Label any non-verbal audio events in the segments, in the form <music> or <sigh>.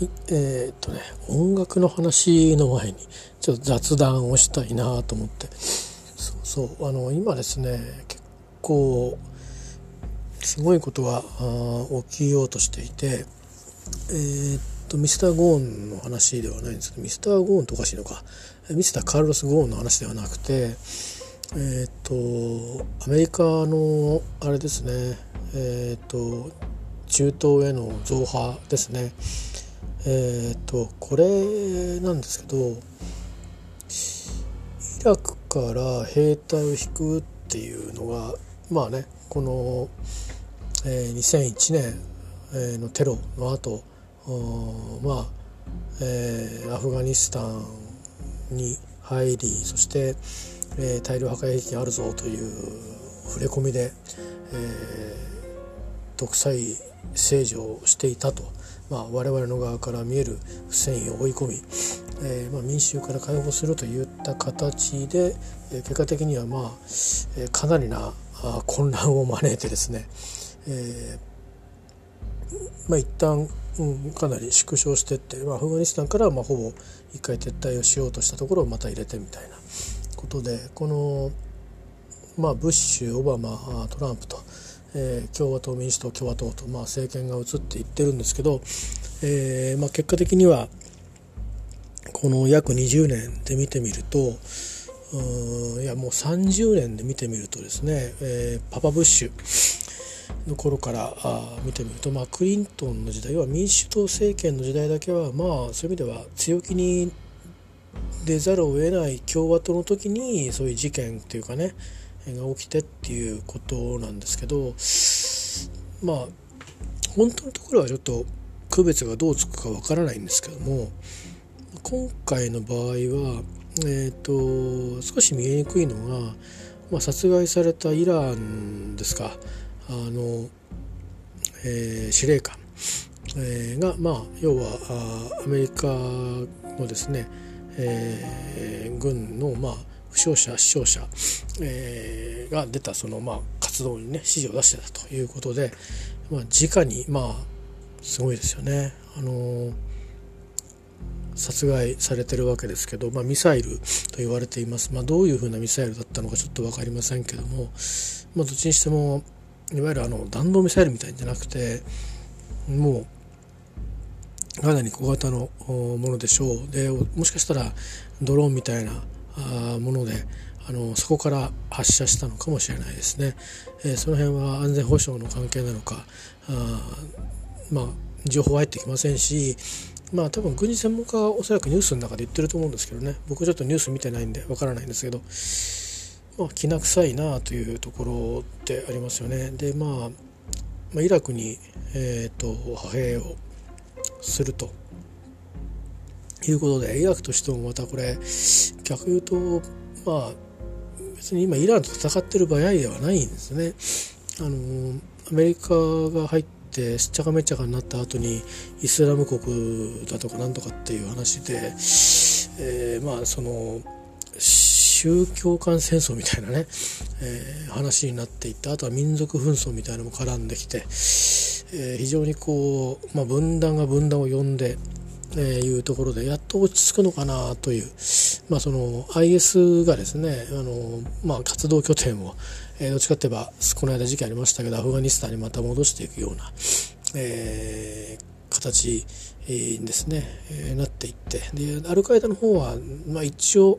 はい、えー、っとね音楽の話の前にちょっと雑談をしたいなと思って。そうそうあの今ですね結構すごいことが起きようとしていてえー、っとミスター・ゴーンの話ではないんですけどミスター・ゴーンとおかしいのか。ミスター・カルロス・ゴーンの話ではなくてえー、っとアメリカのあれですねえ、っと中東への増派ですね。えっ、とこれなんですけどイラクから兵隊を引くっていうのがまあねこの、えー、2001年のテロの後まあ、えー、アフガニスタンに入りそして、えー、大量破壊兵器があるぞという触れ込みで、えー、独裁政治をしていたと。まあ、我々の側から見える不正義を追い込み、えーまあ、民衆から解放するといった形で、えー、結果的には、まあえー、かなりな混乱を招いてですね、えーまあ、一旦、うん、かなり縮小していって、まあ、アフガニスタンからまあほぼ一回撤退をしようとしたところをまた入れてみたいなことでこの、まあ、ブッシュオバマトランプと。えー、共和党民主党共和党と、まあ、政権が移っていってるんですけど、えーまあ、結果的にはこの約20年で見てみるとうんいやもう30年で見てみるとですね、えー、パパブッシュの頃からあ見てみると、まあ、クリントンの時代は民主党政権の時代だけはまあそういう意味では強気に出ざるを得ない共和党の時にそういう事件っていうかねが起きてっていうことなんですけどまあ本当のところはちょっと区別がどうつくかわからないんですけども今回の場合は、えーと、少し見えにくいのが、まあ、殺害されたイランですか。あの、えー、司令官、えー、が、まあ、要はあアメリカのですね、えー、軍の、まあ、傷者死傷者、えー、が出たその、まあ、活動にね指示を出してたということで、まあ、直にまあすごいですよね。あのー、殺害されてるわけですけど、まあ、ミサイルと言われています、まあ、どういうふうなミサイルだったのかちょっと分かりませんけども、まあ、どっちにしてもいわゆるあの弾道ミサイルみたいじゃなくてもうかなり小型のものでしょうでもしかしたらドローンみたいなものであのそこから発射したのかもしれないですね、えー、その辺は安全保障の関係なのかあまあ情報は入ってきませんしまあ多分軍事専門家はおそらくニュースの中で言ってると思うんですけどね。僕ちょっとニュース見てないんでわからないんですけどまあきな臭いなというところってありますよね。でまあ、まあ、イラクに、えーと派兵をすると。いうことでイラクとしてもまたこれ逆言うとまあ別に今イランと戦ってる場合ではないんですね。あのアメリカが入ってしっちゃかめっちゃかになった後にイスラム国だとかなんとかっていう話で、えー、まあその宗教間戦争みたいなね、えー、話になっていってあとは民族紛争みたいなのも絡んできて、えー、非常にこう、まあ、分断が分断を呼んでえいうところでやっと落ち着くのかなという、まあ、その IS がですねあの、まあ、活動拠点を、えー、どっちかといえばこの間事件ありましたけどアフガニスタンにまた戻していくような、えー、形ですね、えー、なっていってでアルカイダの方は、まあ、一応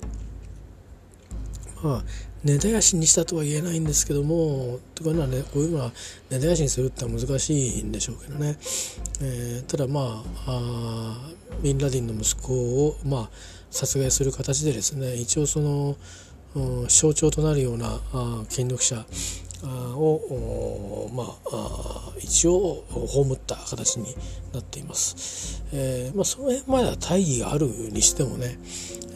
まあ根絶やしにしたとは言えないんですけどもとかねこういうのは根絶やしにするってのは難しいんでしょうけどね、えー、ただまああビンラディンの息子を、まあ、殺害する形でですね一応その、うん、象徴となるようなあ権力者をまあ一応葬った形になっています。えーまあ、その辺までは大義があるにしてもね、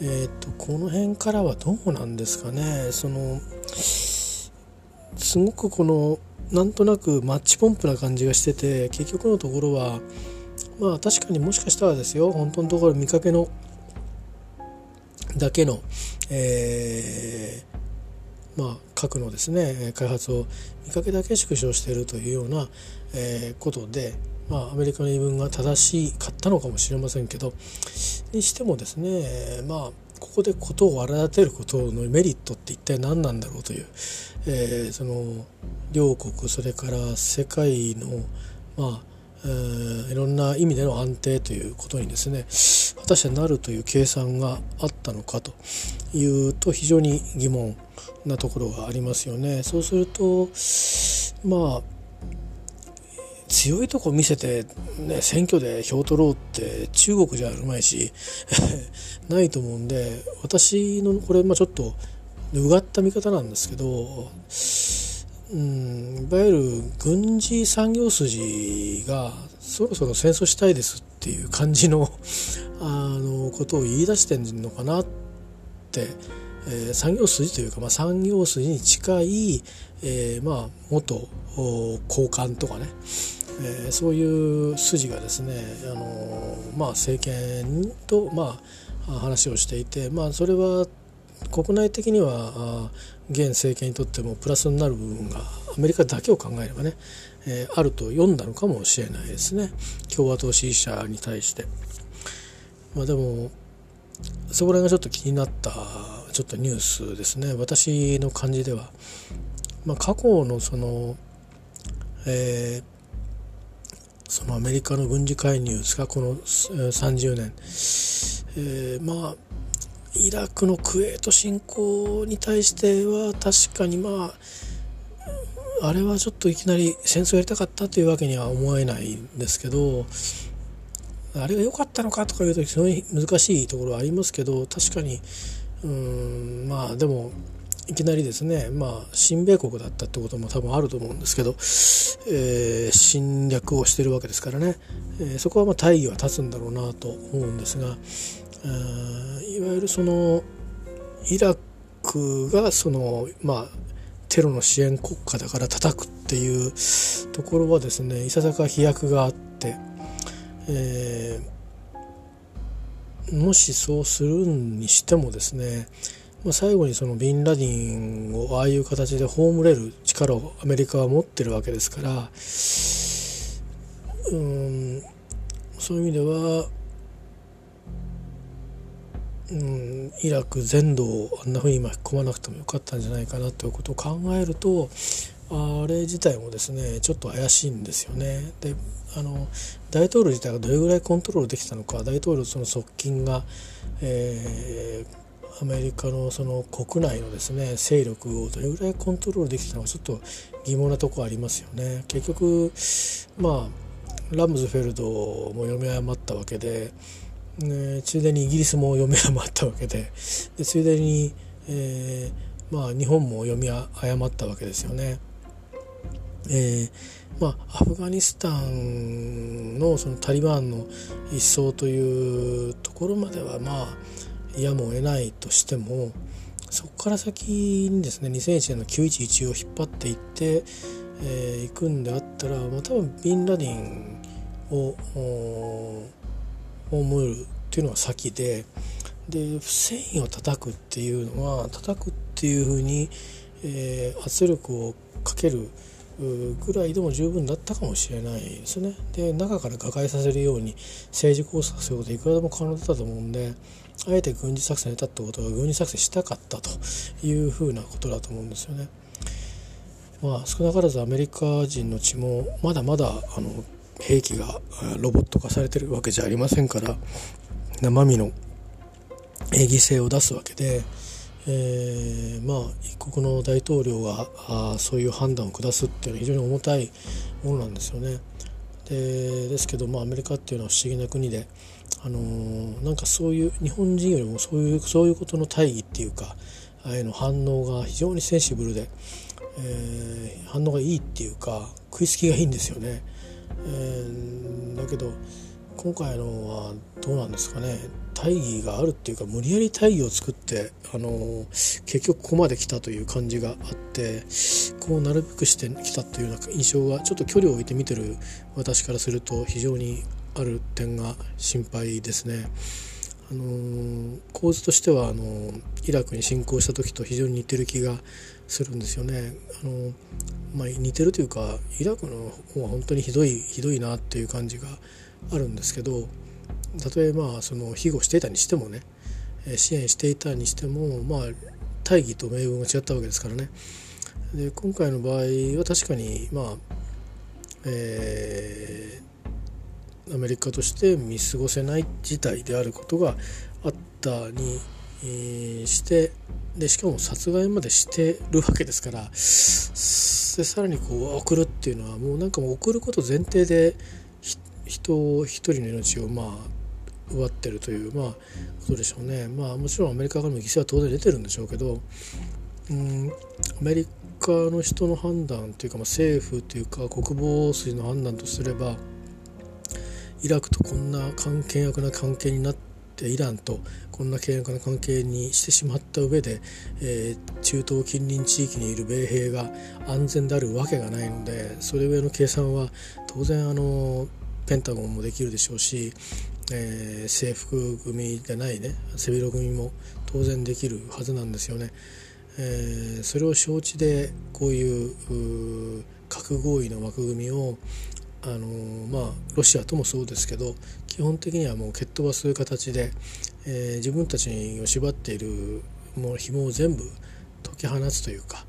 えーと、この辺からはどうなんですかねそのすごくこのなんとなくマッチポンプな感じがしてて結局のところはまあ確かにもしかしたらですよ本当のところ見かけのだけの、えーまあ、核のですね開発を見かけだけ縮小しているというような、えー、ことで、まあ、アメリカの言い分が正しかったのかもしれませんけどにしてもですねまあここで事を荒立てることのメリットって一体何なんだろうという、えー、その両国それから世界のまあ、いろんな意味での安定ということにですね果たしてなるという計算があったのかというと非常に疑問。なところがありますよね。そうするとまあ強いとこ見せて、ね、選挙で票取ろうって中国じゃあるまいし <laughs> ないと思うんで私のこれ、まあ、ちょっとうがった見方なんですけど、うん、いわゆる軍事産業筋がそろそろ戦争したいですっていう感じのあのことを言い出してるのかなってえー、産業筋というか、まあ、産業筋に近い、えー、まあ元高官とかね、えー、そういう筋がですね、あのまあ、政権と、まあ、話をしていて、まあ、それは国内的には現政権にとってもプラスになる部分がアメリカだけを考えればね、えー、あると読んだのかもしれないですね共和党支持者に対して。まあ、でもそこら辺がちょっと気になったちょっとニュースですね。私の感じでは、まあ、過去のその、えー、そのアメリカの軍事介入ですか？この30年、えー、まあイラクのクウェート侵攻に対しては確かにまああれはちょっといきなり戦争やりたかったというわけには思えないんですけどあれが良かったのかとかいうと非常に難しいところはありますけど確かにうんまあでもいきなりですねまあ親米国だったってことも多分あると思うんですけど、えー、侵略をしてるわけですからね、えー、そこはまあ大義は立つんだろうなと思うんですがいわゆるそのイラクがそのまあテロの支援国家だから叩くっていうところはですねいささか飛躍があって、えーもしそうするにしてもですね、まあ、最後にそのビンラディンをああいう形で葬れる力をアメリカは持ってるわけですからうんそういう意味では、うん、イラク全土をあんなふうに巻き込まなくてもよかったんじゃないかなということを考えるとあれ自体もですねちょっと怪しいんですよね。であの大統領自体がどれぐらいコントロールできたのか大統領その側近が、えー、アメリカのその国内のですね勢力をどれぐらいコントロールできたのかちょっと疑問なとこありますよね。結局まあラムズフェルドも読み誤ったわけで、ね、ついでにイギリスも読み誤ったわけででついでに、えー、まあ、日本も読み誤ったわけですよね。えーまあ、アフガニスタンのそのタリバンの一掃というところまではまあやむを得ないとしてもそこから先にですね2001年の911を引っ張っていって、えー、行くんであったら、まあ、多分ビンラディンを葬るっていうのが先ででフセインを叩くっていうのは叩くっていうふうに、えー、圧力をかけるぐらいでも十分だったかもしれないですね。で中から瓦解させるように政治工作することいくらでも可能だったと思うんであえて軍事作戦に出たってことは軍事作戦したかったというふうなことだと思うんですよね。まあ少なからずアメリカ人の血もまだまだあの兵器がロボット化されてるわけじゃありませんから生身の犠牲を出すわけで。えー、まあ一国の大統領があそういう判断を下すっていうのは非常に重たいものなんですよね。でですけど、まあ、アメリカっていうのは不思議な国で、あのー、なんかそういう日本人よりもそういうそういうことの大義っていうかああいうの反応が非常にセンシブルで、えー、反応がいいっていうか食いつきがいいんですよね。えー、だけど今回のはどうなんですかね大義があるっていうか無理やり大義を作ってあの結局ここまで来たという感じがあってこうなるべくしてきたというような印象がちょっと距離を置いて見てる私からすると非常にある点が心配ですね。あの構図としてはあのイラクに侵攻した時と非常に似てる気がするんですよね。あのまあ、似てるというかイラクの方は本当にひどいひどいなっていう感じがあるんですけどたとえまあその庇護していたにしてもね支援していたにしてもまあ大義と命運が違ったわけですからね。で今回の場合は確かにまあえー、アメリカとして見過ごせない事態であることがあったに、えー、してでしかも殺害までしてるわけですからでさらにこう送るっていうのはもうなんかもう送ること前提で人一人の命をまあ奪ってるというまあことでしょうね。まあもちろんアメリカからの犠牲は当然出てるんでしょうけどうんアメリカの人の判断というか、まあ、政府というか国防筋の判断とすればイラクとこんな険悪な関係になってイランとこんな険悪な関係にしてしまった上で、えー、中東近隣地域にいる米兵が安全であるわけがないのでそれ上の計算は当然あのペンタゴンもできるでしょうし、えー、制服組でないね背広組も当然できるはずなんですよね。えー、それを承知でこういう核合意の枠組みをあのまあロシアともそうですけど基本的にはもう蹴っ飛ばす形で、えー、自分たちを縛っているもう紐を全部解き放つというか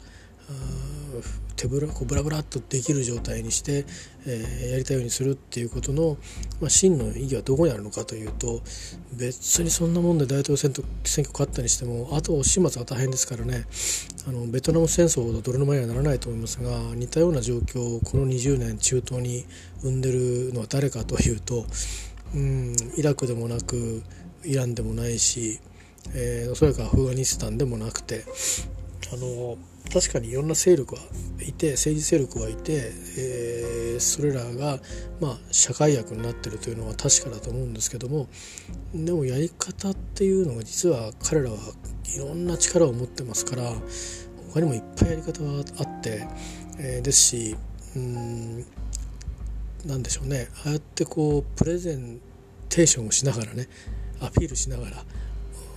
手ぶらこうブラブラっとできる状態にして、えー、やりたいようにするっていうことの、まあ、真の意義はどこにあるのかというと別にそんなもんで大統領選挙選挙勝ったにしてもあと始末は大変ですからね。あのベトナム戦争ほど泥沼にはならないと思いますが似たような状況をこの20年中東に生んでるのは誰かというとうんイラクでもなくイランでもないし、えー、おそらくアフガニスタンでもなくてあの確かにいろんな勢力はいて政治勢力はいて、えー、それらが、まあ、社会役になってるというのは確かだと思うんですけどもでもやり方っていうのが実は彼らはいろんな力を持ってますから他にもいっぱいやり方があって、えー、ですしうん何でしょうね。ああやってこうプレゼンテーションをしながらねアピールしながら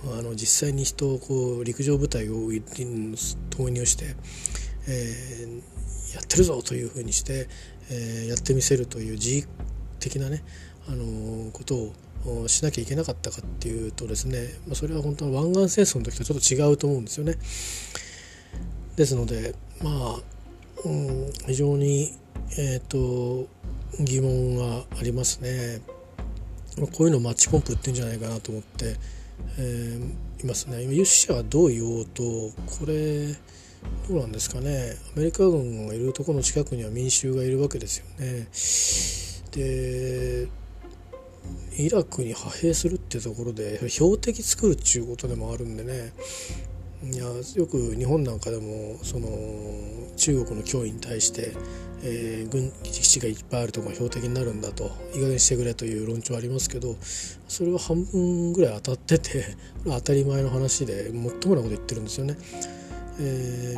あの実際に人をこう陸上部隊を投入して、えー、やってるぞというふうにして、えー、やってみせるという自意的なね、あのことをしなきゃいけなかったかっていうとですね、まあ、それは本当は湾岸戦争の時とちょっと違うと思うんですよね。ですのでまあ、うん、非常に、えーと、疑問がありますね。こういうのをマッチポンプって言うんじゃないかなと思って。えー、いますね。今有識者はどう言おうとこれどうなんですかね。アメリカ軍がいるところの近くには民衆がいるわけですよね。でイラクに派兵するっていうところで標的作るっちゅうことでもあるんでね。いやよく日本なんかでもその中国の脅威に対してえー、軍基地がいっぱいあるとこが標的になるんだといい加減してくれという論調ありますけどそれは半分ぐらい当たってて <laughs> 当たり前の話で最もなこと言ってるんですよね。え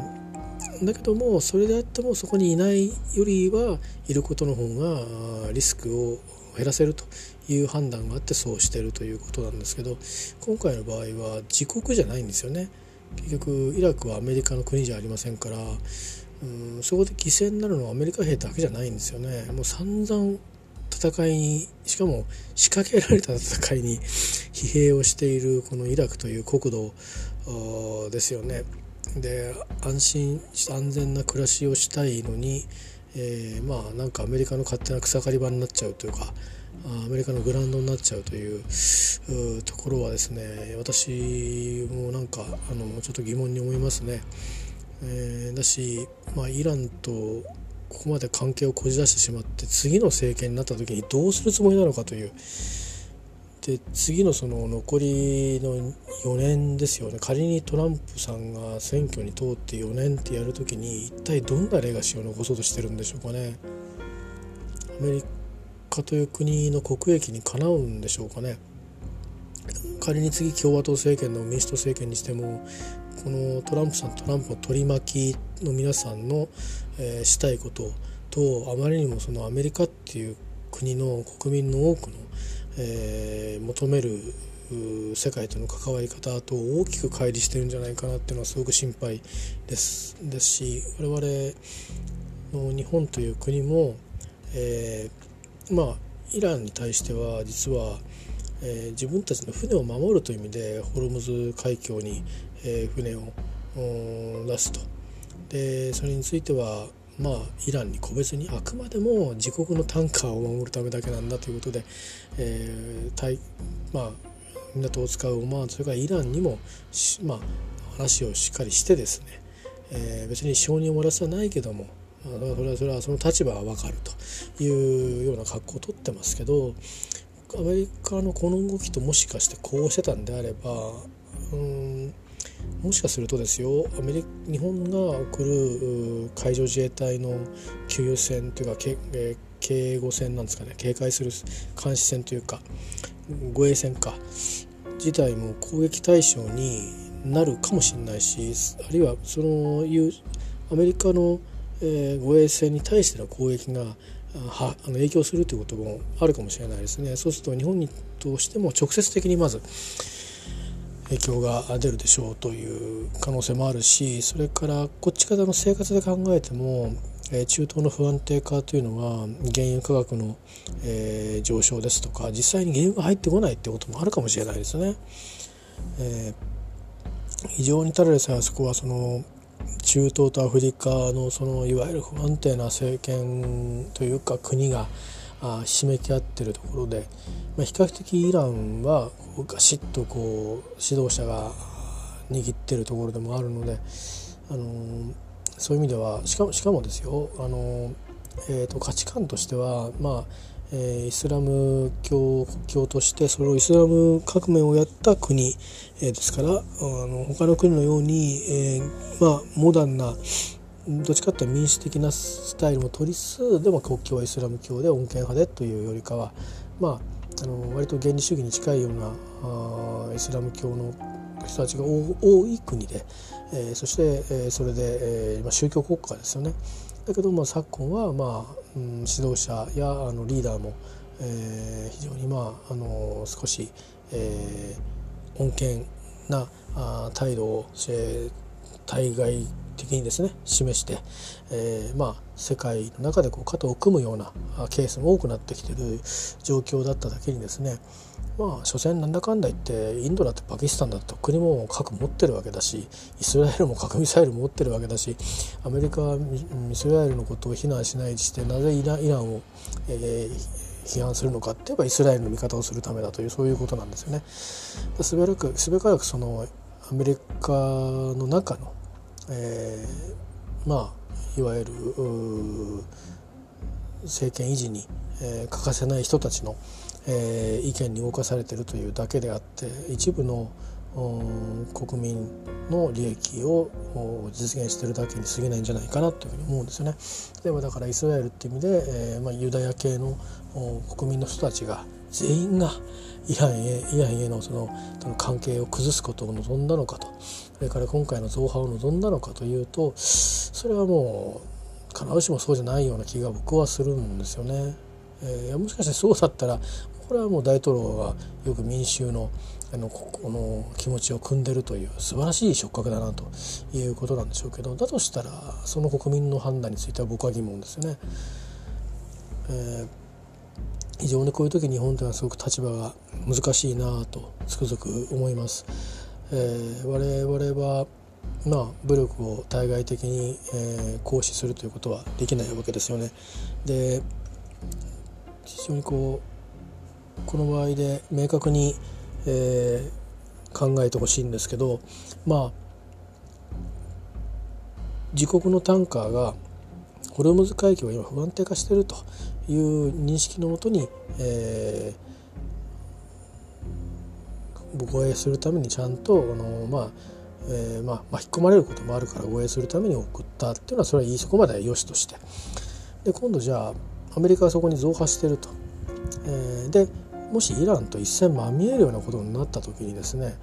ー、だけどもそれであってもそこにいないよりはいることの方がリスクを減らせるという判断があってそうしているということなんですけど今回の場合は自国じゃないんですよね。結局イラクはアメリカの国じゃありませんからうんそこで犠牲になるのはアメリカ兵だけじゃないんですよね。もう散々戦いにしかも仕掛けられた戦いに疲弊をしているこのイラクという国土ですよね。で安心安全な暮らしをしたいのに、えー、まあなんかアメリカの勝手な草刈り場になっちゃうというかアメリカのグラウンドになっちゃうというところはですね私もなんかあのちょっと疑問に思いますね。えー、だし、まあ、イランとここまで関係をこじ出してしまって次の政権になった時にどうするつもりなのかというで次のその残りの4年ですよね仮にトランプさんが選挙に通って4年ってやる時に一体どんなレガシーを残そうとしてるんでしょうかね。アメリカという国の国益にかなうんでしょうかね。仮に次共和党政権の民主党政権にしてもこのトランプさんトランプの取り巻きの皆さんの、えー、したいこととあまりにもそのアメリカっていう国の国民の多くの、えー、求める世界との関わり方と大きく乖離してるんじゃないかなっていうのはすごく心配ですですし我々の日本という国も、えー、まあイランに対しては実は、えー、自分たちの船を守るという意味でホルムズ海峡に、えー、船を出すと。でそれについてはまあイランに個別にあくまでも自国のタンカーを守るためだけなんだということで、えーまあ、港を使うオマーンそれからイランにも、まあ、話をしっかりしてですね、えー、別に承認を漏らすはないけどもそれはそれはその立場は分かるというような格好をとってますけどアメリカのこの動きともしかしてこうしてたんであればうんもしかするとですよアメリ日本が送る海上自衛隊の給油船というかけえ警護船なんですかね警戒する監視船というか護衛船か自体も攻撃対象になるかもしれないしあるいはそのいうアメリカの、え、護衛船に対しての攻撃が影響するということもあるかもしれないですねそうすると日本にとしても直接的にまず影響が出るでしょうという可能性もあるしそれからこっち方の生活で考えても中東の不安定化というのは原油価格の、え上昇ですとか実際に原油が入ってこないってこともあるかもしれないですね。えー、非常にただでさえあそこはその中東とアフリカのそのいわゆる不安定な政権というか国がひしめき合ってるところで、まあ、比較的イランはガシッとこう指導者が握ってるところでもあるので、あのそういう意味ではしかもしかもですよ、あのえーと、価値観としては、まあえ、イスラム教教としてそれをイスラム革命をやった国、え、ですからあの他の国のように、え、まあ、モダンなどっちかっていうと民主的なスタイルも取りつつでも国境はイスラム教で穏健派でというよりかはまああの割と原理主義に近いようなあイスラム教の人たちが多い国で、えー、そして、えー、それで、えーまあ、宗教国家ですよね。だけども昨今は、まあうん、指導者やあのリーダーも、えー、非常に、まあ、あの少し、えー、穏健なあ態度を、えー、対外的にですね示して、えー、まあ世界の中でこう肩を組むようなケースも多くなってきてる状況だっただけにですねまあ所詮なんだかんだ言ってインドだってパキスタンだって国も核持ってるわけだしイスラエルも核ミサイル持ってるわけだしアメリカはイスラエルのことを非難しないにしてなぜイランイランを、えー批判するのかって言えばイスラエルの味方をするためだというそういうことなんですよね。すべらくすべからくそのアメリカの中のえー、まあいわゆる政権維持に、えー、欠かせない人たちの、えー、意見に動かされているというだけであって一部の国民の利益を実現しているだけに過ぎないんじゃないかなというふうに思うんですよね。例えばだからイスラエルっていう意味で、えーまあ、ユダヤ系の国民の人たちが全員がイランへイランへのその関係を崩すことを望んだのかとれから今回の増派を望んだのかというとそれはもう必ずしもそうじゃないような気が僕はするんですよね。えー、もしかしてそうだったらこれはもう大統領がよく民衆のあのこの気持ちを汲んでるという素晴らしい触覚だなということなんでしょうけどだとしたらその国民の判断については僕は疑問ですよね。えー非常にこういう時日本というのはすごく立場が難しいなとつくづく思います。えー、我々はまあ、武力を対外的に、えー、行使するということはできないわけですよね。で非常にこうこの場合で明確に、えー、考えてほしいんですけどまあ自国のタンカーがホルムズ海峡が今不安定化しているという認識のもとに、えー、護衛するためにちゃんとあの、まあえーまあ、巻き込まれることもあるから護衛するために送ったっていうのはそれはいいそこまではよしとして。で今度じゃあアメリカはそこに増派してると、えー、でもしイランと一戦まみえるようなことになった時にですね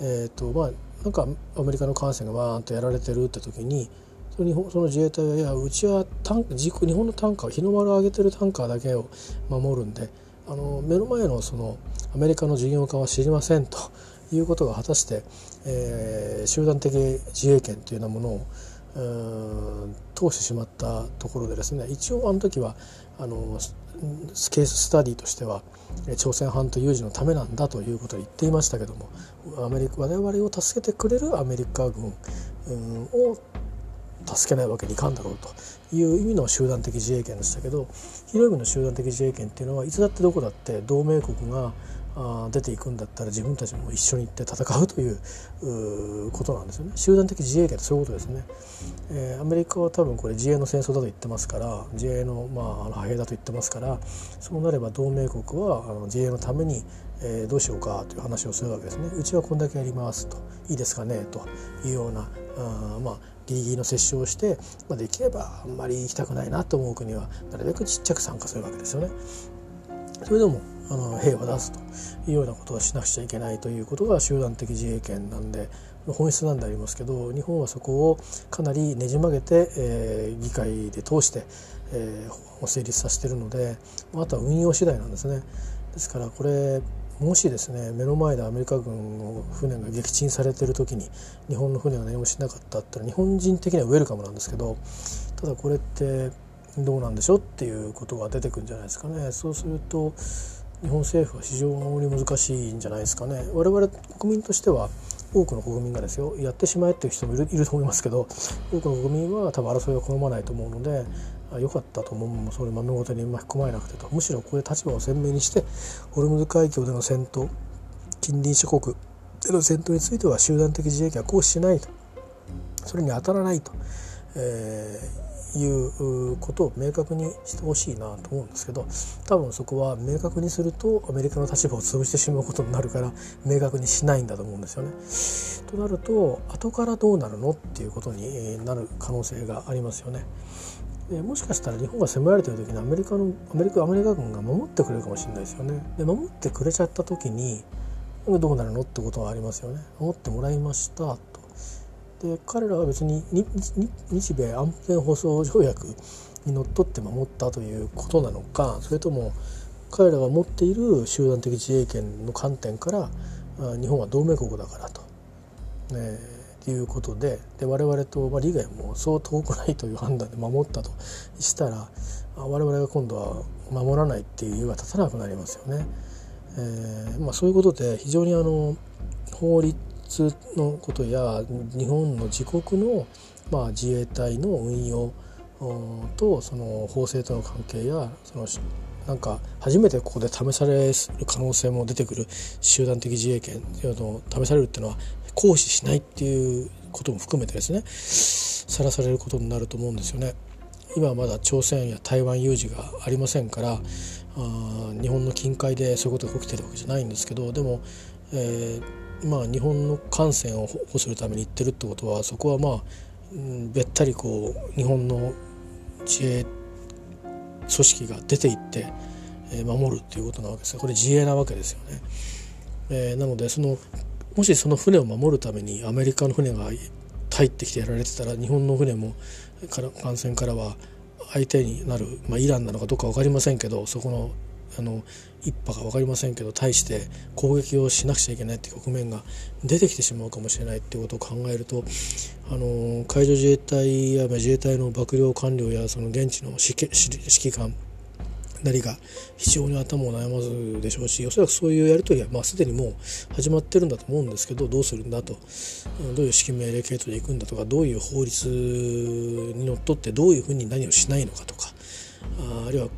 えっ、ー、とまあなんかアメリカの艦船がわーンとやられてるって時にその本その自衛隊はいやうちはタン日本のタンカー日の丸を上げてるタンカーだけを守るんであの目の前のそのアメリカの事業化は知りませんということが果たして、えー、集団的自衛権というようなものを通してしまったところでですね一応あの時はあのケーススタディとしては朝鮮半島有事のためなんだということを言っていましたけどもアメリカ我々を助けてくれるアメリカ軍を助けないわけにいかんだろうという意味の集団的自衛権でしたけど広い意味の集団的自衛権っていうのはいつだってどこだって同盟国があ出ていくんだったら自分たちも一緒に行って戦うということなんですよね。集団的自衛権ってそういうことですね、えー、アメリカは多分これ自衛の戦争だと言ってますから自衛の,、まあ、あの派兵だと言ってますからそうなれば同盟国はあの自衛のために、えー、どうしようかという話をするわけですね。うちはこんだけやりますといいですかねというようなあまあギリギリの接触をして、まあ、できればあんまり行きたくないなと思う国はなるべくちっちゃく参加するわけですよね。それでもあの兵を出すというようなことはしなくちゃいけないということが集団的自衛権なんで本質なんでありますけど日本はそこをかなりねじ曲げて、えー、議会で通して、えー、成立させてるのであとは運用次第なんですね。ですからこれもしですね目の前でアメリカ軍の船が撃沈されてる時に日本の船が何もしなかったって日本人的にはウェルカムなんですけどただこれってどうなんでしょうっていうことが出てくるんじゃないですかね。そうすると日本政府は非常に難しいんじゃないですかね。我々国民としては多くの国民がですよやってしまえっていう人もいるいると思いますけど多くの国民は多分争いを好まないと思うので良かったと思うそれ豆ごとに巻き込まれなくてとむしろここで立場を鮮明にしてホルムズ海峡での戦闘近隣諸国での戦闘については集団的自衛権は行使しないとそれに当たらないと、えいうことを明確にしてほしいなと思うんですけど多分そこは明確にするとアメリカの立場を潰してしまうことになるから明確にしないんだと思うんですよね。となると後からどうなるのっていうことになる可能性がありますよね。でもしかしたら日本が攻められてる時にアメリカのアメリカアメリカ軍が守ってくれるかもしれないですよね。で守ってくれちゃった時にどうなるのってことはありますよね。守ってもらいましたとで彼らは別に日米安全保障条約にのっとって守ったということなのかそれとも彼らが持っている集団的自衛権の観点から日本は同盟国だからと、ね、いうことでで我々と、まあ、利害もそう遠くないという判断で守ったとしたら我々が今度は守らないっていう理由が立たなくなりますよね。えーまあ、そういうことで非常にあの法律のことや日本の自国の、まあ、自衛隊の運用とその法制との関係やそのなんか初めてここで試される可能性も出てくる集団的自衛権の試されるっていうのは行使しないっていうことも含めてですねさらされることになると思うんですよね。今はまだ朝鮮や台湾有事がありませんからあ日本の近海でそういうことが起きてるわけじゃないんですけどでも、えーまあ、日本の艦船を保護するために行ってるってことはそこはまあ、うん、べったりこう日本の自衛組織が出て行って、えー、守るっていうことなわけですこれ自衛なわけですよね。えー、なのでそのもしその船を守るためにアメリカの船が入ってきてやられてたら日本の船もから艦船からは相手になる、まあ、イランなのかどうか分かりませんけどそこのあの一派か分かりませんけど対して攻撃をしなくちゃいけないっていう局面が出てきてしまうかもしれないっていうことを考えるとあの海上自衛隊や自衛隊の幕僚官僚やその現地の指揮官なりが非常に頭を悩まずでしょうしおそらくそういうやり取りはまあすでにもう始まってるんだと思うんですけどどうするんだと。どういう指揮命令系統でいくんだとかどういう法律にのっとってどういうふうに何をしないのかとか。ああるいは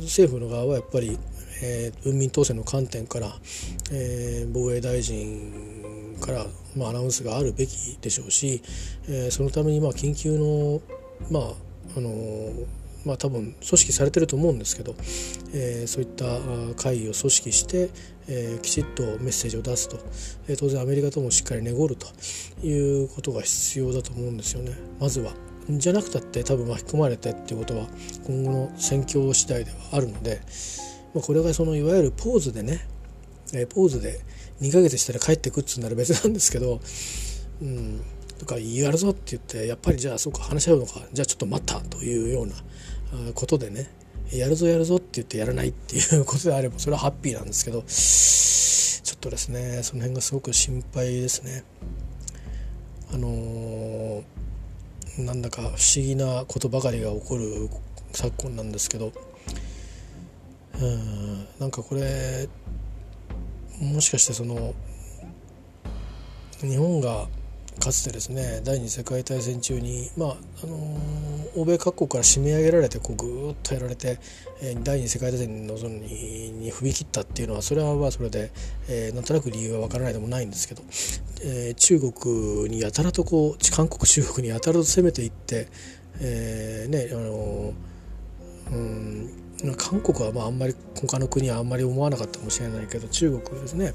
政府の側はやっぱり、えー、文民統制の観点から、えー、防衛大臣から、まあ、アナウンスがあるべきでしょうし、えー、そのためにまあ緊急のまああのまあ多分組織されてると思うんですけど、えー、そういった会議を組織して、えー、きちっとメッセージを出すと、えー、当然アメリカともしっかり寝ごるということが必要だと思うんですよね。まずは。じゃなくたって多分巻き込まれてっていうことは今後の戦況次第ではあるので、まあ、これがそのいわゆるポーズでね、えポーズで2ヶ月したら帰ってくっつうなら別なんですけど、うん、とかやるぞって言ってやっぱりじゃあそうか話し合うのかじゃあちょっと待ったというようなことでね、やるぞやるぞって言ってやらないっていうことであればそれはハッピーなんですけどちょっとですねその辺がすごく心配ですね。あのー、なんだか不思議なことばかりが起こる昨今なんですけどうんなんかこれもしかしてその日本がかつてですね第二次世界大戦中に、まああのー、欧米各国から締め上げられてこうぐっとやられて、えー、第二次世界大戦のにに踏み切ったっていうのはそれはまあそれで、えー、なんとなく理由は分からないでもないんですけど、えー、中国にやたらとこう韓国中国にやたらと攻めていって、えー、ねあのうん韓国はまああんまり他の国はあんまり思わなかったかもしれないけど中国ですね、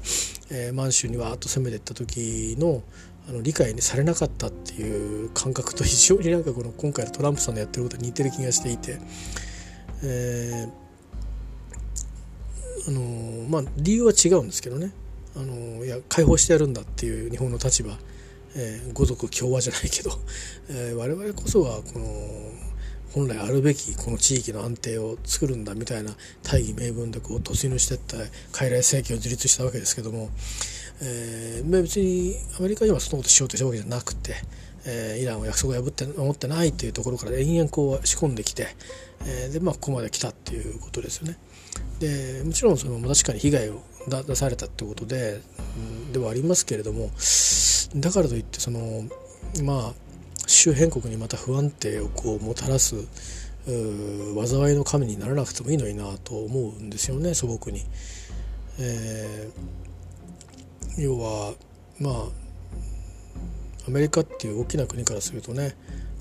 えー、満州にわーっと攻めていった時のあの理解にされなかったっていう感覚と非常になんかこの今回のトランプさんのやってることに似てる気がしていて、えー、あのまあ理由は違うんですけどね。あのいや解放してやるんだっていう日本の立場、えー、五族共和じゃないけど、えー、我々こそはこの本来あるべきこの地域の安定を作るんだみたいな大義名分でこう突入していった傀儡政権を樹立したわけですけども、えー、別にアメリカにはそのことしようとしたわけじゃなくて、えー、イランは約束を破って守ってないっていうところから延々こう仕込んできて、えー、でまあここまで来たっていうことですよね。でもちろんその確かに被害を出されたってことで、うん、ではありますけれどもだからといってそのまあ周辺国にまた不安定をこうもたらす災いの神にならなくてもいいのになと思うんですよね素朴に。えー、要はまあアメリカっていう大きな国からするとね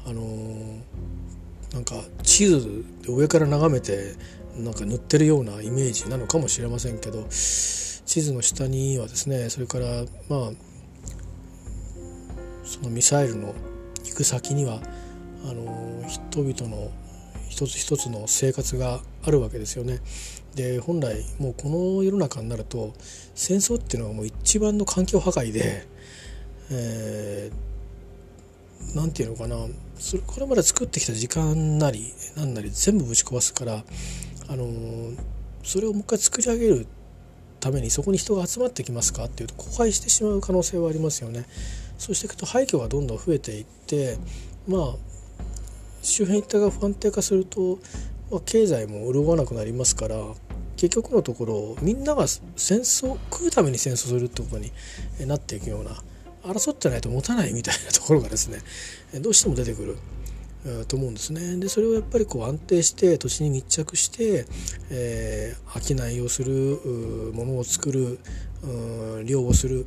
あのー、なんか地図で上から眺めてなんか塗ってるようなイメージなのかもしれませんけど地図の下にはですねそれからまあそのミサイルの行く先にはあの人々の一つ一つの生活があるわけですよね。で本来もうこの世の中になると戦争っていうのはもう一番の環境破壊で何、<laughs> えー、て言うのかなそれこれまで作ってきた時間なり何なり全部ぶち壊すからあのそれをもう一回作り上げるためにそこに人が集まってきますか？っていうと荒廃してしまう可能性はありますよね。そうしていくと廃墟がどんどん増えていってまあ周辺一帯が不安定化すると、まあ、経済も潤わなくなりますから結局のところみんなが戦争食うために戦争するってことになっていくような争ってないと持たないみたいなところがですね <laughs> どうしても出てくる。と思うんですねでそれをやっぱりこう安定して土地に密着して、えー、商いをするものを作る漁をする。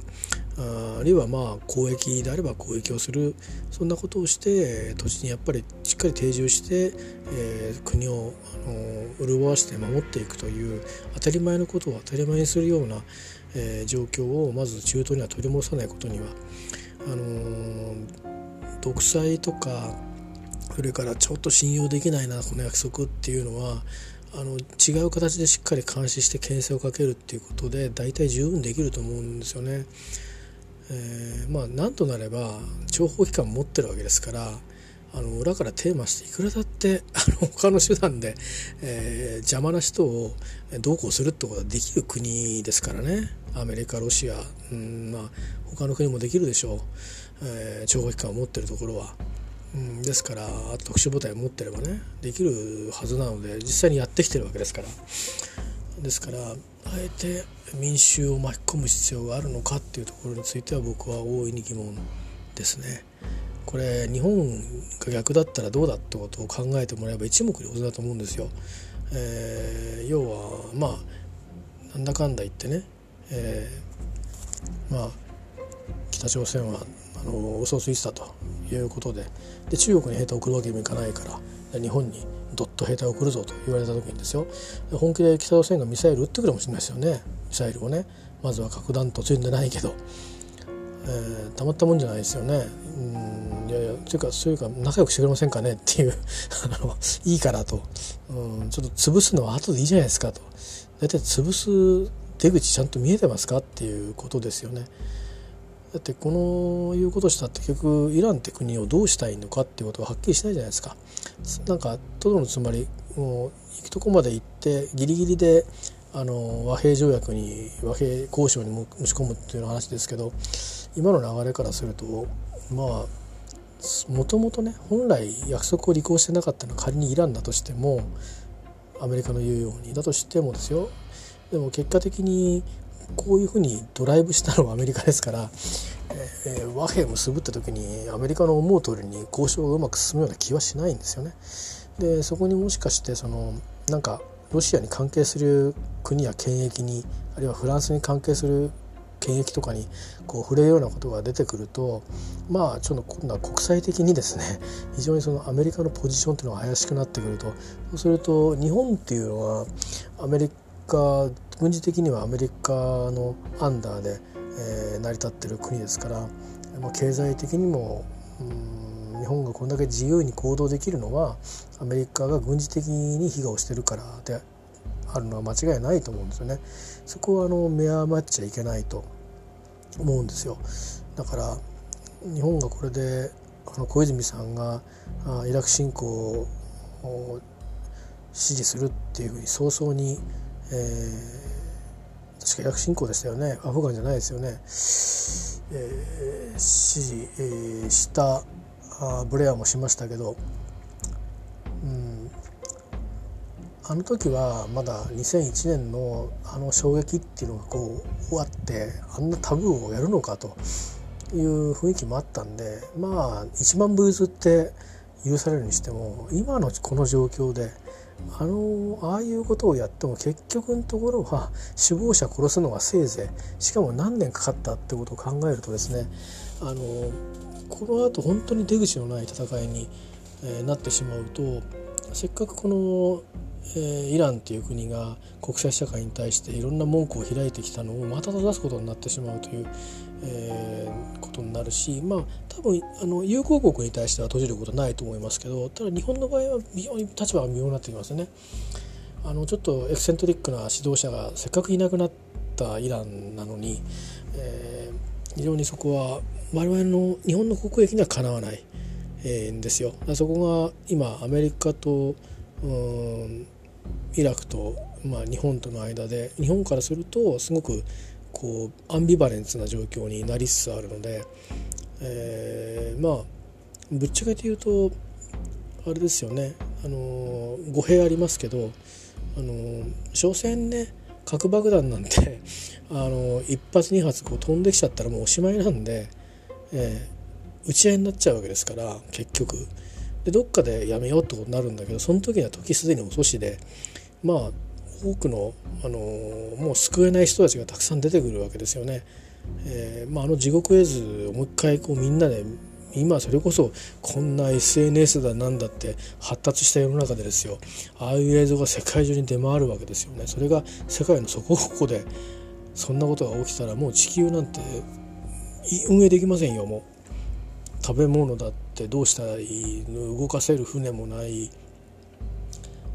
あるいはまあ交易であれば交易をする。そんなことをして土地にやっぱりしっかり定住して、えー、国をあの潤わして守っていくという当たり前のことを当たり前にするような、えー、状況をまず中東には取り戻さないことにはあのー、独裁とかそれからちょっと信用できないなこの約束っていうのはあの違う形でしっかり監視して牽制をかけるっていうことで大体十分できると思うんですよね。えー、まあなんとなれば諜報機関持ってるわけですからあの裏からテーマしていくらだってあの他の手段で、えー、邪魔な人をどうこうするってことはできる国ですからねアメリカロシア、うんまあ、他の国もできるでしょう、えー、諜報機関を持ってるところは。うん、ですから特殊部隊を持ってればねできるはずなので実際にやってきてるわけですからですからあえて民衆を巻き込む必要があるのかっていうところについては僕は大いに疑問ですね。これ日本が逆だったらどうだってことを考えてもらえば一目瞭然だと思うんですよ。えー、要はまあなんだかんだ言ってね、えー、まあ北朝鮮はあの嘘ついてたということで。で中国に兵隊を送るわけにもいかないから日本にどっと兵隊を送るぞと言われた時にですよ。本気で北朝鮮がミサイル撃ってくるかもしれないですよね。ミサイルをね。まずは核弾頭積んでないけど、えー、たまったもんじゃないですよね。うんいやいやというかそういうか仲良くしてくれませんかねっていう <laughs> あのいいからと、うん、ちょっと潰すのは後でいいじゃないですかと。大体潰す出口ちゃんと見えてますかっていうことですよね。だってこのいうことしたって結局イランって国をどうしたいのかっていうことがはっきりしないじゃないですか。なんかとどのつまりもう行くとこまで行ってギリギリであの和平条約に和平交渉に持ち込むっていう話ですけど今の流れからするとまあもともとね本来約束を履行してなかったのは仮にイランだとしてもアメリカの言うようにだとしてもですよでも結果的にこういうふうにドライブしたのはアメリカですから、えー、和平結ぶった時にアメリカの思う通りに交渉がうまく進むような気はしないんですよね。でそこにもしかしてそのなんかロシアに関係する国や権益にあるいはフランスに関係する権益とかにこう触れるようなことが出てくるとまあちょっと今度は国際的にですね非常にそのアメリカのポジションっていうのが怪しくなってくるとそうすると日本っていうのはアメリカ軍事的にはアメリカのアンダーで、えー、成り立ってる国ですから、まあ、経済的にも、うん、日本がこれだけ自由に行動できるのはアメリカが軍事的に非我をしてるからであるのは間違いないと思うんですよね。そこはあの目余っちゃいけないと思うんですよ。だから日本がこれであの小泉さんがイラク侵攻を支持するっていうふうに早々に、えー、確かイラク侵攻でしたよね。アフガンじゃないですよね、えー、支持、えー、したあブレアもしましたけど、うん、あの時はまだ2001年のあの衝撃っていうのがこう終わってあんなタブーをやるのかという雰囲気もあったんでまあ1万部譲って許されるにしても今のこの状況であのああいうことをやっても結局のところは首謀者殺すのがせいぜい。しかも何年かかったってことを考えるとですねあのこのあと本当に出口のない戦いに、えー、なってしまうとせっかくこのえー、イランっていう国が国際社会に対していろんな文句を開いてきたのをまた正すことになってしまうという、えー、ことになるしまあ多分あの友好国に対しては閉じることないと思いますけどただ日本の場合は非常に立場が微妙になってきますね。あのちょっとエキセントリックな指導者がせっかくいなくなったイランなのに、えー、非常にそこは我々の日本の国益にはかなわない、えー、んですよ。そこが今アメリカとうんイラクと、まあ、日本との間で日本からするとすごくこうアンビバレンスな状況になりつつあるので、えー、まあぶっちゃけて言うとあれですよねあの語弊ありますけどあの所詮ね核爆弾なんて <laughs> あの一発二発こう飛んできちゃったらもうおしまいなんで、えー、打ち合いになっちゃうわけですから結局。でどっかでやめようってことになるんだけどその時には時すでに遅しでまあ多くの、あのもう救えない人たちがたくさん出てくるわけですよね。えーまあ、あの地獄絵図をもう一回こうみんなで今それこそこんな SNS だなんだって発達した世の中でですよ。ああいう映像が世界中に出回るわけですよね。それが世界の底ここでそんなことが起きたらもう地球なんて運営できませんよ。もう食べ物だってどうしたらいい？動かせる船もない。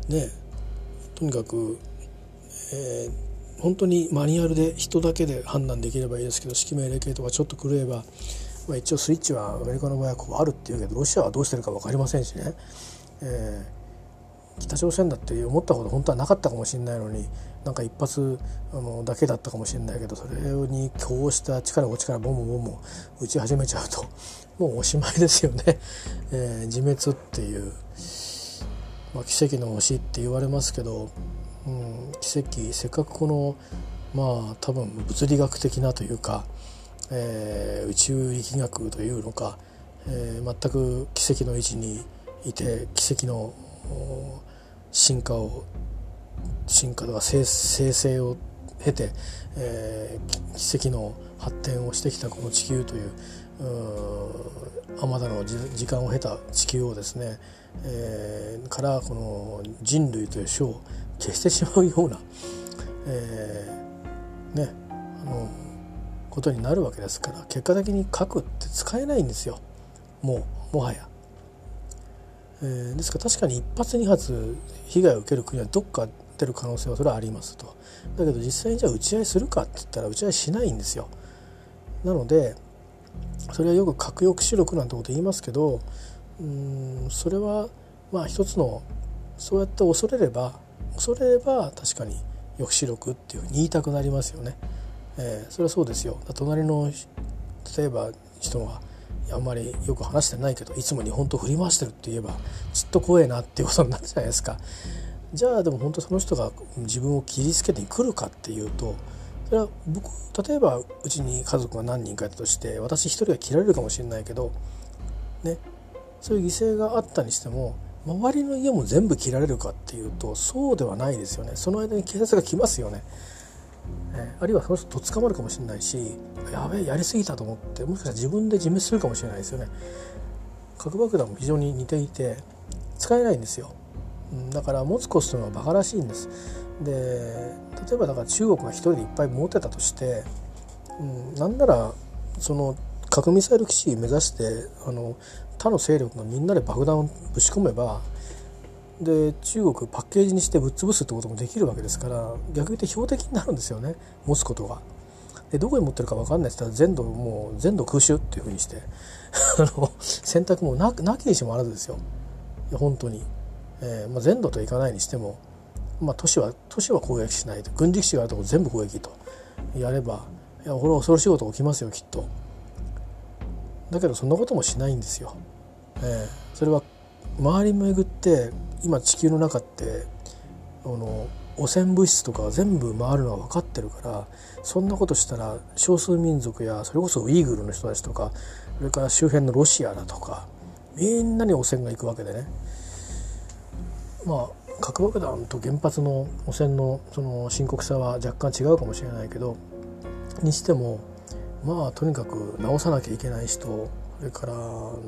ねとにかく、えー、本当にマニュアルで人だけで判断できればいいですけど指揮命令系とかちょっと狂えば、まあ、一応スイッチはアメリカの場合はこうあるっていうけどロシアはどうしてるか分かりませんしね、えー、北朝鮮だって思ったこと本当はなかったかもしれないのになんか一発あのだけだったかもしれないけどそれにこうした力こっちからボンボンボンボン打ち始めちゃうともうおしまいですよね、<laughs> えー、自滅っていう。まあ、奇跡の星って言われますけど、うん、奇跡せっかくこのまあ多分物理学的なというか、えー、宇宙力学というのか、えー、全く奇跡の位置にいて奇跡の進化を進化とか生成を経て、えー、奇跡の発展をしてきたこの地球というあまだの時間を経た地球をですね、えー、からこの人類という種を消してしまうような、えー、ねあのことになるわけですから結果的に核って使えないんですよもうもはや。えー、ですから確かに一発二発被害を受ける国はどっか出る可能性はそれはありますと。だけど実際にじゃあ打ち合いするかって言ったら打ち合いしないんですよ。なのでそれはよく核抑止力なんてこと言いますけどうんそれはまあ一つのそうやって恐れれば恐れれば確かに抑止力っていうふうに言いたくなりますよね。えー、それはそうですよ隣の例えば人があんまりよく話してないけどいつも日本と振り回してるって言えばちっと怖えなっていうことになるじゃないですか。じゃあでも本当その人が自分を切りつけてくるかっていうとそれは僕例えばうちに家族が何人かいたとして私一人は切られるかもしれないけどねそういう犠牲があったにしても周りの家も全部切られるかっていうとそうではないですよね。その間に警察が来ますよね。えあるいはその人と捕まるかもしれないしやべえやりすぎたと思ってもしかしたら自分で自滅するかもしれないですよね。核爆弾も非常に似ていて使えないんですよ。だから持つコストがバカらしいんです。で例えばだから中国が一人でいっぱい持ってたとして、うん、なんならその核ミサイル基地目指してあの他の勢力がみんなで爆弾をぶち込めばで中国パッケージにしてぶっ潰すってこともできるわけですから逆に言って標的になるんですよね持つことが。でどこに持ってるか分かんないって言ったら全土もう全土空襲っていうふうにして。<laughs> 選択もななきにしもあらずですよ。本当に、えーまあ、全土といかないにしても、まあ、都市は都市は攻撃しないと。軍事基地があるとこ全部攻撃と。やればいやこれは恐ろしいこと起きますよきっと。だけどそんなこともしないんですよ、えー、それは周り巡って今地球の中ってあの汚染物質とか全部回るのは分かってるからそんなことしたら少数民族やそれこそウイグルの人たちとかそれから周辺のロシアだとかみんなに汚染が行くわけでね。まあ核爆弾と原発の汚染のその深刻さは若干違うかもしれないけどにしてもまあとにかく直さなきゃいけない人それから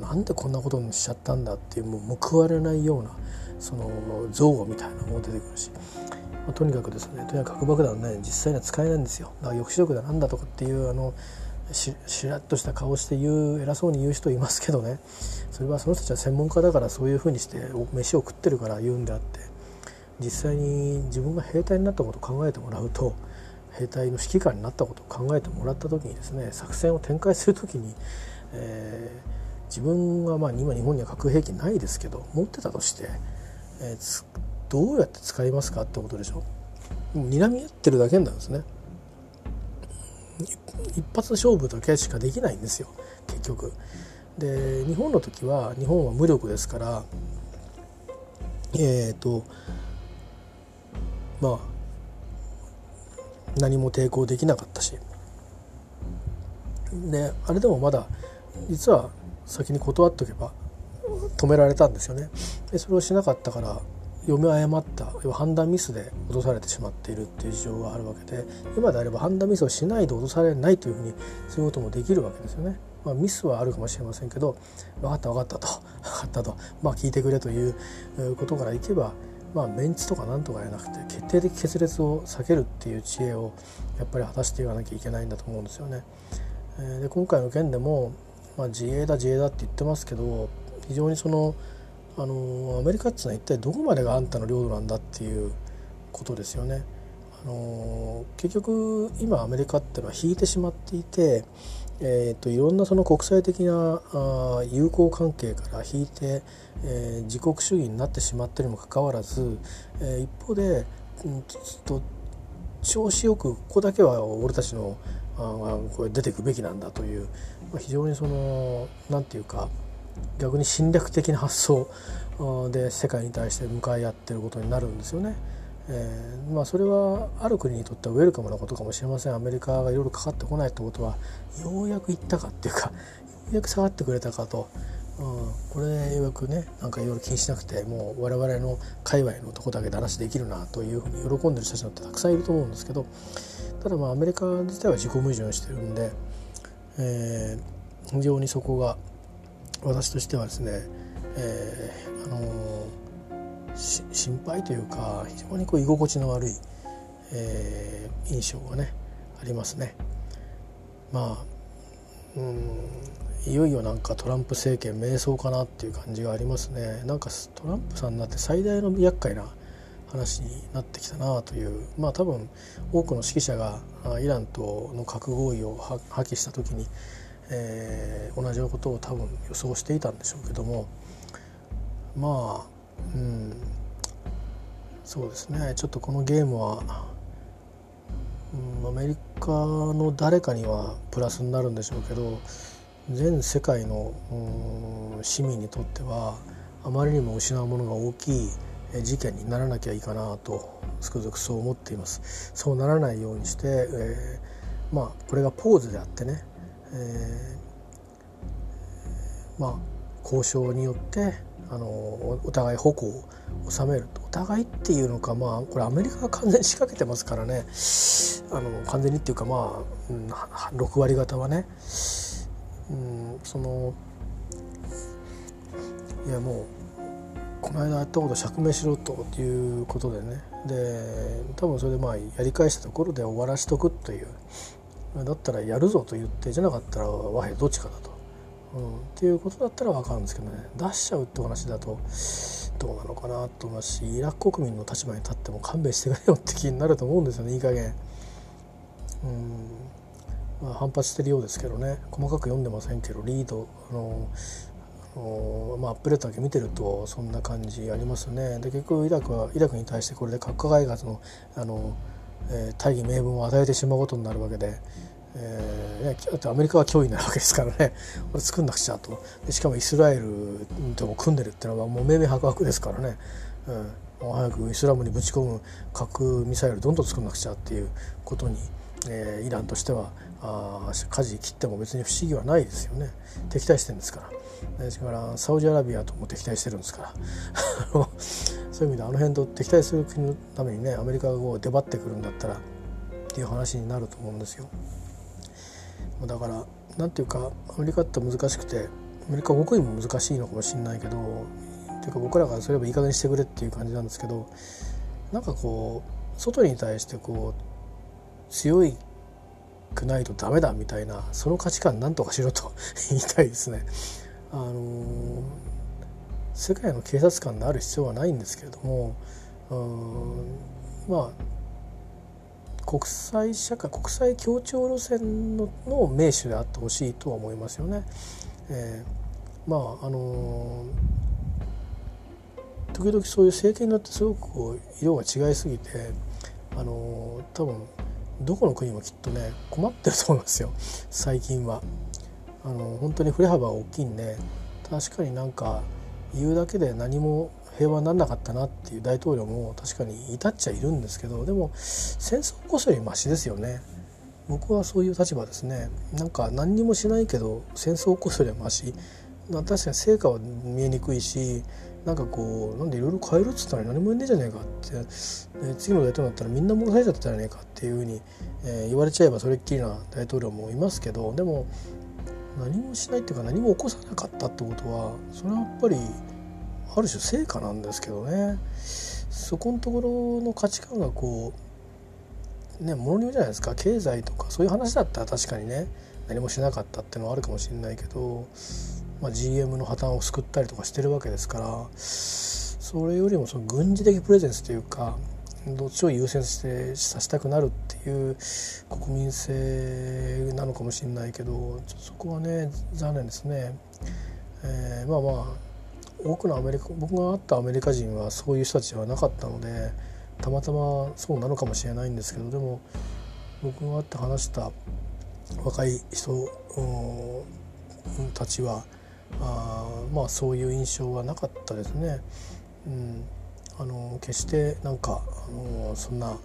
なんでこんなことにしちゃったんだっていうもう報われないようなその憎悪みたいなのも出てくるし、まあ、とにかくですねとにかく核爆弾ね実際には使えないんですよだから抑止力だなんだとかっていうあのししらっとした顔して言う偉そうに言う人いますけどね。それはその人たちは専門家だからそういうふうにして飯を食ってるから言うんであって実際に自分が兵隊になったことを考えてもらうと兵隊の指揮官になったことを考えてもらった時にですね作戦を展開する時にえー、自分はまあ今日本には核兵器ないですけど持ってたとして、えー、どうやって使いますかってことでしょ睨み合ってるだけなんですね。一発勝負だけしかできないんですよ結局。で日本の時は日本は無力ですからえっ、ー、とまあ何も抵抗できなかったしであれでもまだ実は先に断っとけば止められたんですよねでそれをしなかったから読み誤った要は判断ミスで脅されてしまっているっていう事情があるわけで今であれば判断ミスをしないで脅されないというふうにすることもできるわけですよね。まあ、ミスはあるかもしれませんけど分かった分かったと分かったとまあ聞いてくれということからいけばまあメンツとかなんとかじゃなくて決定的決裂を避けるっていう知恵をやっぱり果たしていかなきゃいけないんだと思うんですよね。で今回の件でもまあ、自衛だ自衛だって言ってますけど非常にそのあのアメリカっていうのは一体どこまでがあんたの領土なんだっていうことですよね。あの結局今アメリカっていうのは引いてしまっていて、えーと、いろんなその国際的なあ友好関係から引いて、えー、自国主義になってしまったにもかかわらず、えー、一方で、うん、ちょっと調子よくここだけは俺たちのあこれ出ていくべきなんだというまあ非常にその何て言うか逆に侵略的な発想で世界に対して向かい合ってることになるんですよね。えー、まあ、それはある国にとってはウェルカムなことかもしれませんアメリカがいろいろかかってこないってことはようやく行ったかっていうかようやく下がってくれたかと、うん、これでようやくねなんかいろいろ気にしなくてもう我々の界隈のとこだけで話できるなというふうに喜んでる人たちってたくさんいると思うんですけどただまあアメリカ自体は自己矛盾してるんで。えー、非常にそこが私としてはですね、えー、あのー、心配というか非常にこう居心地の悪い、えー、印象がねありますね。まあうんいよいよなんかトランプ政権迷走かなっていう感じがありますねなんかトランプさんになって最大の厄介な話になってきたなというまあ多分多くの指揮者がイランとの核合意を破棄した時に、えー、同じようなことを多分予想していたんでしょうけどもまあうん。そうですね。ちょっとこのゲームは、うん、アメリカの誰かにはプラスになるんでしょうけど全世界の、うん、市民にとってはあまりにも失うものが大きい事件にならなきゃいいかなとつくづくそう思っています。そうならないようにして、えー、まあこれがポーズであってね、えー、まあ交渉によってあのお互い矛を収めると。お互いっていうのかまあこれアメリカが完全に仕掛けてますからね。あの完全にっていうかまあ、うん、6割方はね、うん、そのいやもうこの間やったこと釈明しろということでね。で多分それでまあやり返したところで終わらしとくという。だったらやるぞと言ってじゃなかったら和平どっちかだと、うん、っていうことだったら分かるんですけどね出しちゃうって話だとどうなのかなと思いますしイラク国民の立場に立っても勘弁してくれよって気になると思うんですよねいい加減。うんまあ、反発してるようですけどね細かく読んでませんけどリードあのまあ、アップデートだけ見てるとそんな感じありますね。で結局イラクはイラクに対してこれで核開発のあの、えー、大義名分を与えてしまうことになるわけで。えー、アメリカは脅威なわけですからね。<laughs> これ作んなくちゃと。しかもイスラエルとも組んでるってのはもう明々白々ですからね、うん、もう早くイスラムにぶち込む核ミサイルどんどん作んなくちゃっていうことに、えー、イランとしてはあ舵切っても別に不思議はないですよね。敵対してるんですから。ですからサウジアラビアとも敵対してるんですから。<laughs> そういう意味であの辺と敵対する国のためにねアメリカが出張ってくるんだったらっていう話になると思うんですよ。だからなんていうかアメリカって難しくてアメリカ国民も難しいのかもしれないけどっていうか僕らがそればいい加減にしてくれっていう感じなんですけどなんかこう外に対してこう強いくないとダメだみたいなその価値観なんとかしろと <laughs> 言いたいですね。あの世界の警察官である必要はないんですけれどもまあ国際社会国際協調路線のの名手であってほしいとは思いますよね。えー、まああの時々そういう政権によってすごくこう色が違いすぎてあの多分どこの国もきっとね困ってると思いますよ最近は。あの本当に振れ幅が大きいんで確かになんか言うだけで何も平和にならなかったなっていう大統領も確かに至っちゃいるんですけどでも戦争こそよりマシですよね。僕はそういう立場ですね。なんか何にもしないけど戦争こそよりマシ。確かに成果は見えにくいしなんかこうなんでいろいろ変えるっつったら何も言えねえじゃねえかって。で次の大統領だったらみんな戻されちゃったじゃねえかっていうふうに、えー、言われちゃえばそれっきりな大統領もいますけどでも何もしないっていうか何も起こさなかったってことはそれはやっぱりある種成果なんですけどねそこのところの価値観がこうねものによるじゃないですか経済とかそういう話だったら確かにね何もしなかったっていうのはあるかもしれないけど、まあ、GM の破綻を救ったりとかしてるわけですからそれよりもその軍事的プレゼンスというかどっちを優先してさせたくなるっていう国民性なのかもしれないけどそこはね残念ですね。えー、まあまあ多くのアメリカ僕が会ったアメリカ人はそういう人たちではなかったのでたまたまそうなのかもしれないんですけどでも僕が会って話した若い人たちはあまあそういう印象はなかったですね。うんあの決してなんかあのそんな、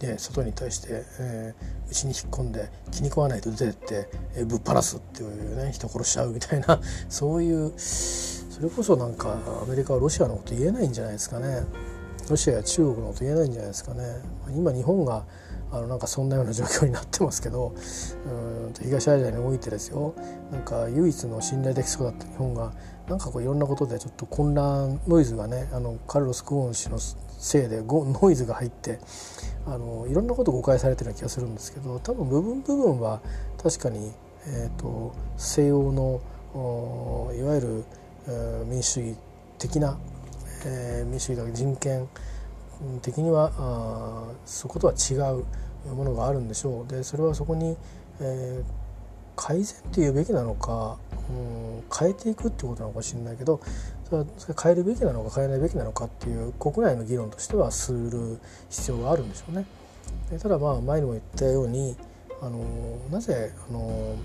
ね、外に対して、えー、に引っ込んで気に食わないと出てって、えー、ぶっ放すっていうね人殺しちゃうみたいな <laughs> そういうそれこそなんかアメリカはロシアのこと言えないんじゃないですかね。ロシアや中国のこと言えないんじゃないですかね。今日本があのなんかそんなような状況になってますけどうん東アジアにおいてですよ。なんか唯一の信頼できそうだった日本がなんかこういろんなことでちょっと混乱ノイズがねあのカルロス・クオン氏のせいでノイズが入ってあのいろんなこと誤解されてるような気がするんですけど多分部分部分は確かに、えーと、西欧のいわゆる、え、民主主義的な、えー、民主主義だ人権的にはあそことは違うものがあるんでしょう。でそれはそこに、えー改善っていうべきなのか、うん、変えていくってことなのかもしれないけどそれは変えるべきなのか変えないべきなのかっていう国内の議論としてはする必要があるんでしょうね。ただまあ前にも言ったようにあのなぜあの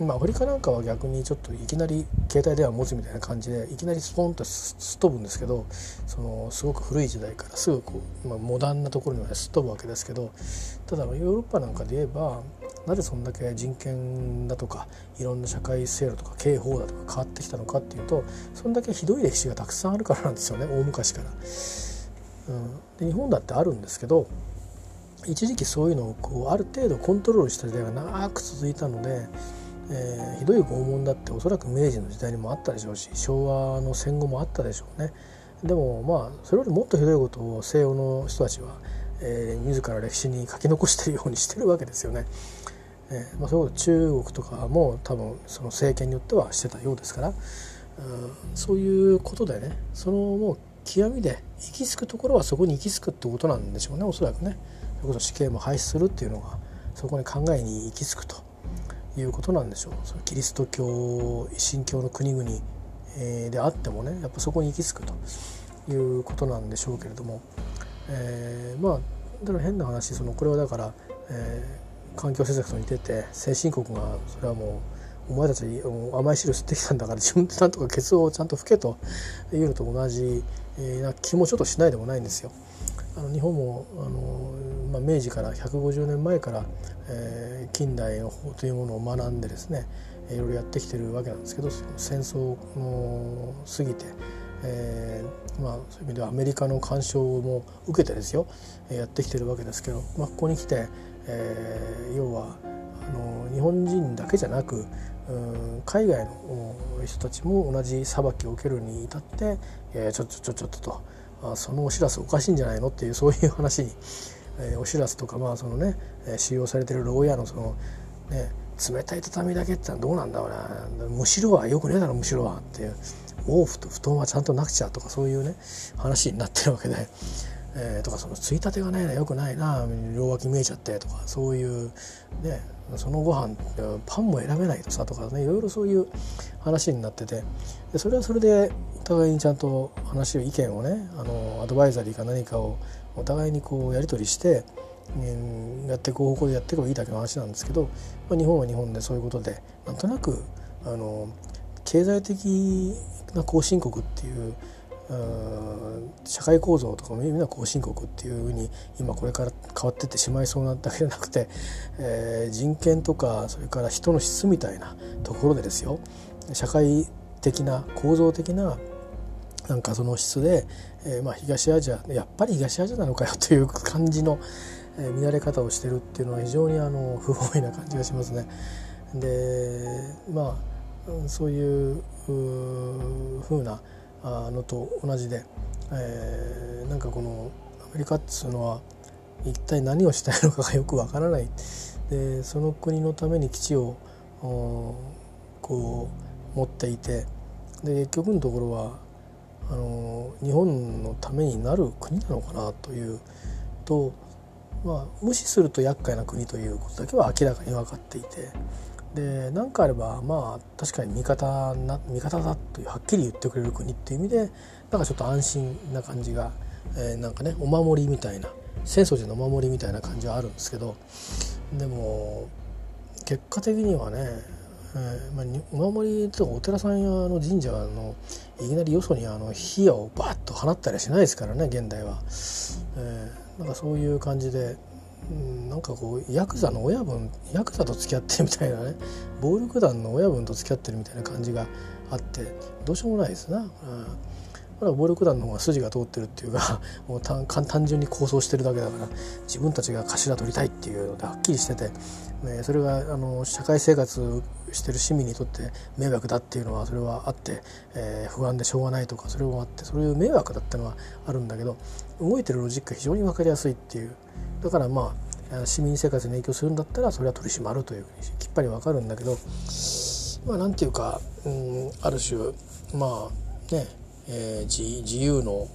まあ、アフリカなんかは逆にちょっといきなり携帯電話持つみたいな感じでいきなりスポンとすっ飛ぶんですけどそのすごく古い時代からすぐこう、まあ、モダンなところにまですっ飛ぶわけですけどただヨーロッパなんかで言えばなぜそんだけ人権だとかいろんな社会制度とか刑法だとか変わってきたのかっていうとそんだけひどい歴史がたくさんあるからなんですよね <laughs> 大昔から。うん、で日本だってあるんですけど一時期そういうのをこうある程度コントロールした時代が長く続いたので。えー、ひどい拷問だっておそらく明治の時代にもあったでしょうし昭和の戦後もあったでしょうねでもまあそれよりもっとひどいことを西洋の人たちは、えー、自ら歴史に書き残してるようにしてるわけですよね。えーまあ、そ中国とかも多分その政権によってはしてたようですから、うん、そういうことでねそのもう極みで行き着くところはそこに行き着くってことなんでしょうねおそらくね。それこそ死刑も廃止するっていうのがそこに考えに行き着くと。いうことなんでしょうそのキリスト教一神教の国々、であってもねやっぱそこに行き着くということなんでしょうけれども、えー、まあだから変な話そのこれはだから、えー、環境政策と似てて先進国がそれはもうお前たち甘い汁吸ってきたんだから自分でなんとかケツをちゃんと拭けというのと同じ、えな気もちょっとしないでもないんですよ。あの日本もあの、まあ、明治から150年前から、えー、近代の法というものを学んでですねいろいろやってきてるわけなんですけど戦争を過ぎて、えーまあ、そういう意味ではアメリカの干渉も受けてですよやってきてるわけですけど、まあ、ここに来て、えー、要はあの日本人だけじゃなく海外の人たちも同じ裁きを受けるに至って、えー、ちょちょちょちょっとと。あそのお知らせおかしいんじゃないのっていうそういう話に、えー、お知らせとかまあそのね、使用されてる牢屋のそのね冷たい畳だけってのはどうなんだろうなむしろはよくねえだろむしろはっていう毛布と布団はちゃんとなくちゃとかそういうね話になってるわけで、えー、とかそのついたてがないなよくないな両脇見えちゃってとかそういうねそのご飯パンも選べないとさとかねいろいろそういう話になっててでそれはそれでお互いにちゃんと話を意見をねあのアドバイザリーか何かをお互いにこうやり取りして、うん、やっていく方向でやっていけばいいだけの話なんですけど、まあ、日本は日本でそういうことでなんとなくあの経済的な後進国っていう社会構造とかも意味では後進国っていうふうに今これから変わってってしまいそうなだけじゃなくて、<laughs> えー、人権とかそれから人の質みたいなところでですよ社会的な構造的ななんかその質で、えー、まあ東アジアやっぱり東アジアなのかよという感じの、えー、乱れ方をしてるっていうのは非常にあの <laughs> 不本意な感じがしますね。でまあそういうふうなのと同じで、えー、なんかこのアメリカっつうのは一体何をしたいのかがよくわからない。でその国のために基地をこう持っていてで結局のところはあの日本のためになる国なのかなというと、まあ、無視すると厄介な国ということだけは明らかに分かっていて。で何かあればまあ確かに味方な味方だというはっきり言ってくれる国っていう意味でなんかちょっと安心な感じが、えー、なんかねお守りみたいな浅草寺のお守りみたいな感じはあるんですけどでも結果的にはね、えーまあ、お守りとかお寺さんやの神社のいきなりよそにあの火矢をバッと放ったりはしないですからね現代は、えー、なんかそういう感じでなんかこうヤクザの親分ヤクザと付き合ってるみたいなね暴力団の親分と付き合ってるみたいな感じがあってどうしようもないですな。うん暴力団の方が筋が通ってるっていうか <laughs> もう単純に構想してるだけだから自分たちが頭取りたいっていうのではっきりしてて、ね、それがあの社会生活してる市民にとって迷惑だっていうのはそれはあって、えー、不安でしょうがないとかそれもあってそういう迷惑だったのはあるんだけど動いてるロジックが非常に分かりやすいっていうだからまあ市民生活に影響するんだったらそれは取り締まるというふうにきっぱり分かるんだけどまあなんていうか、うん、ある種まあね、えー、自由の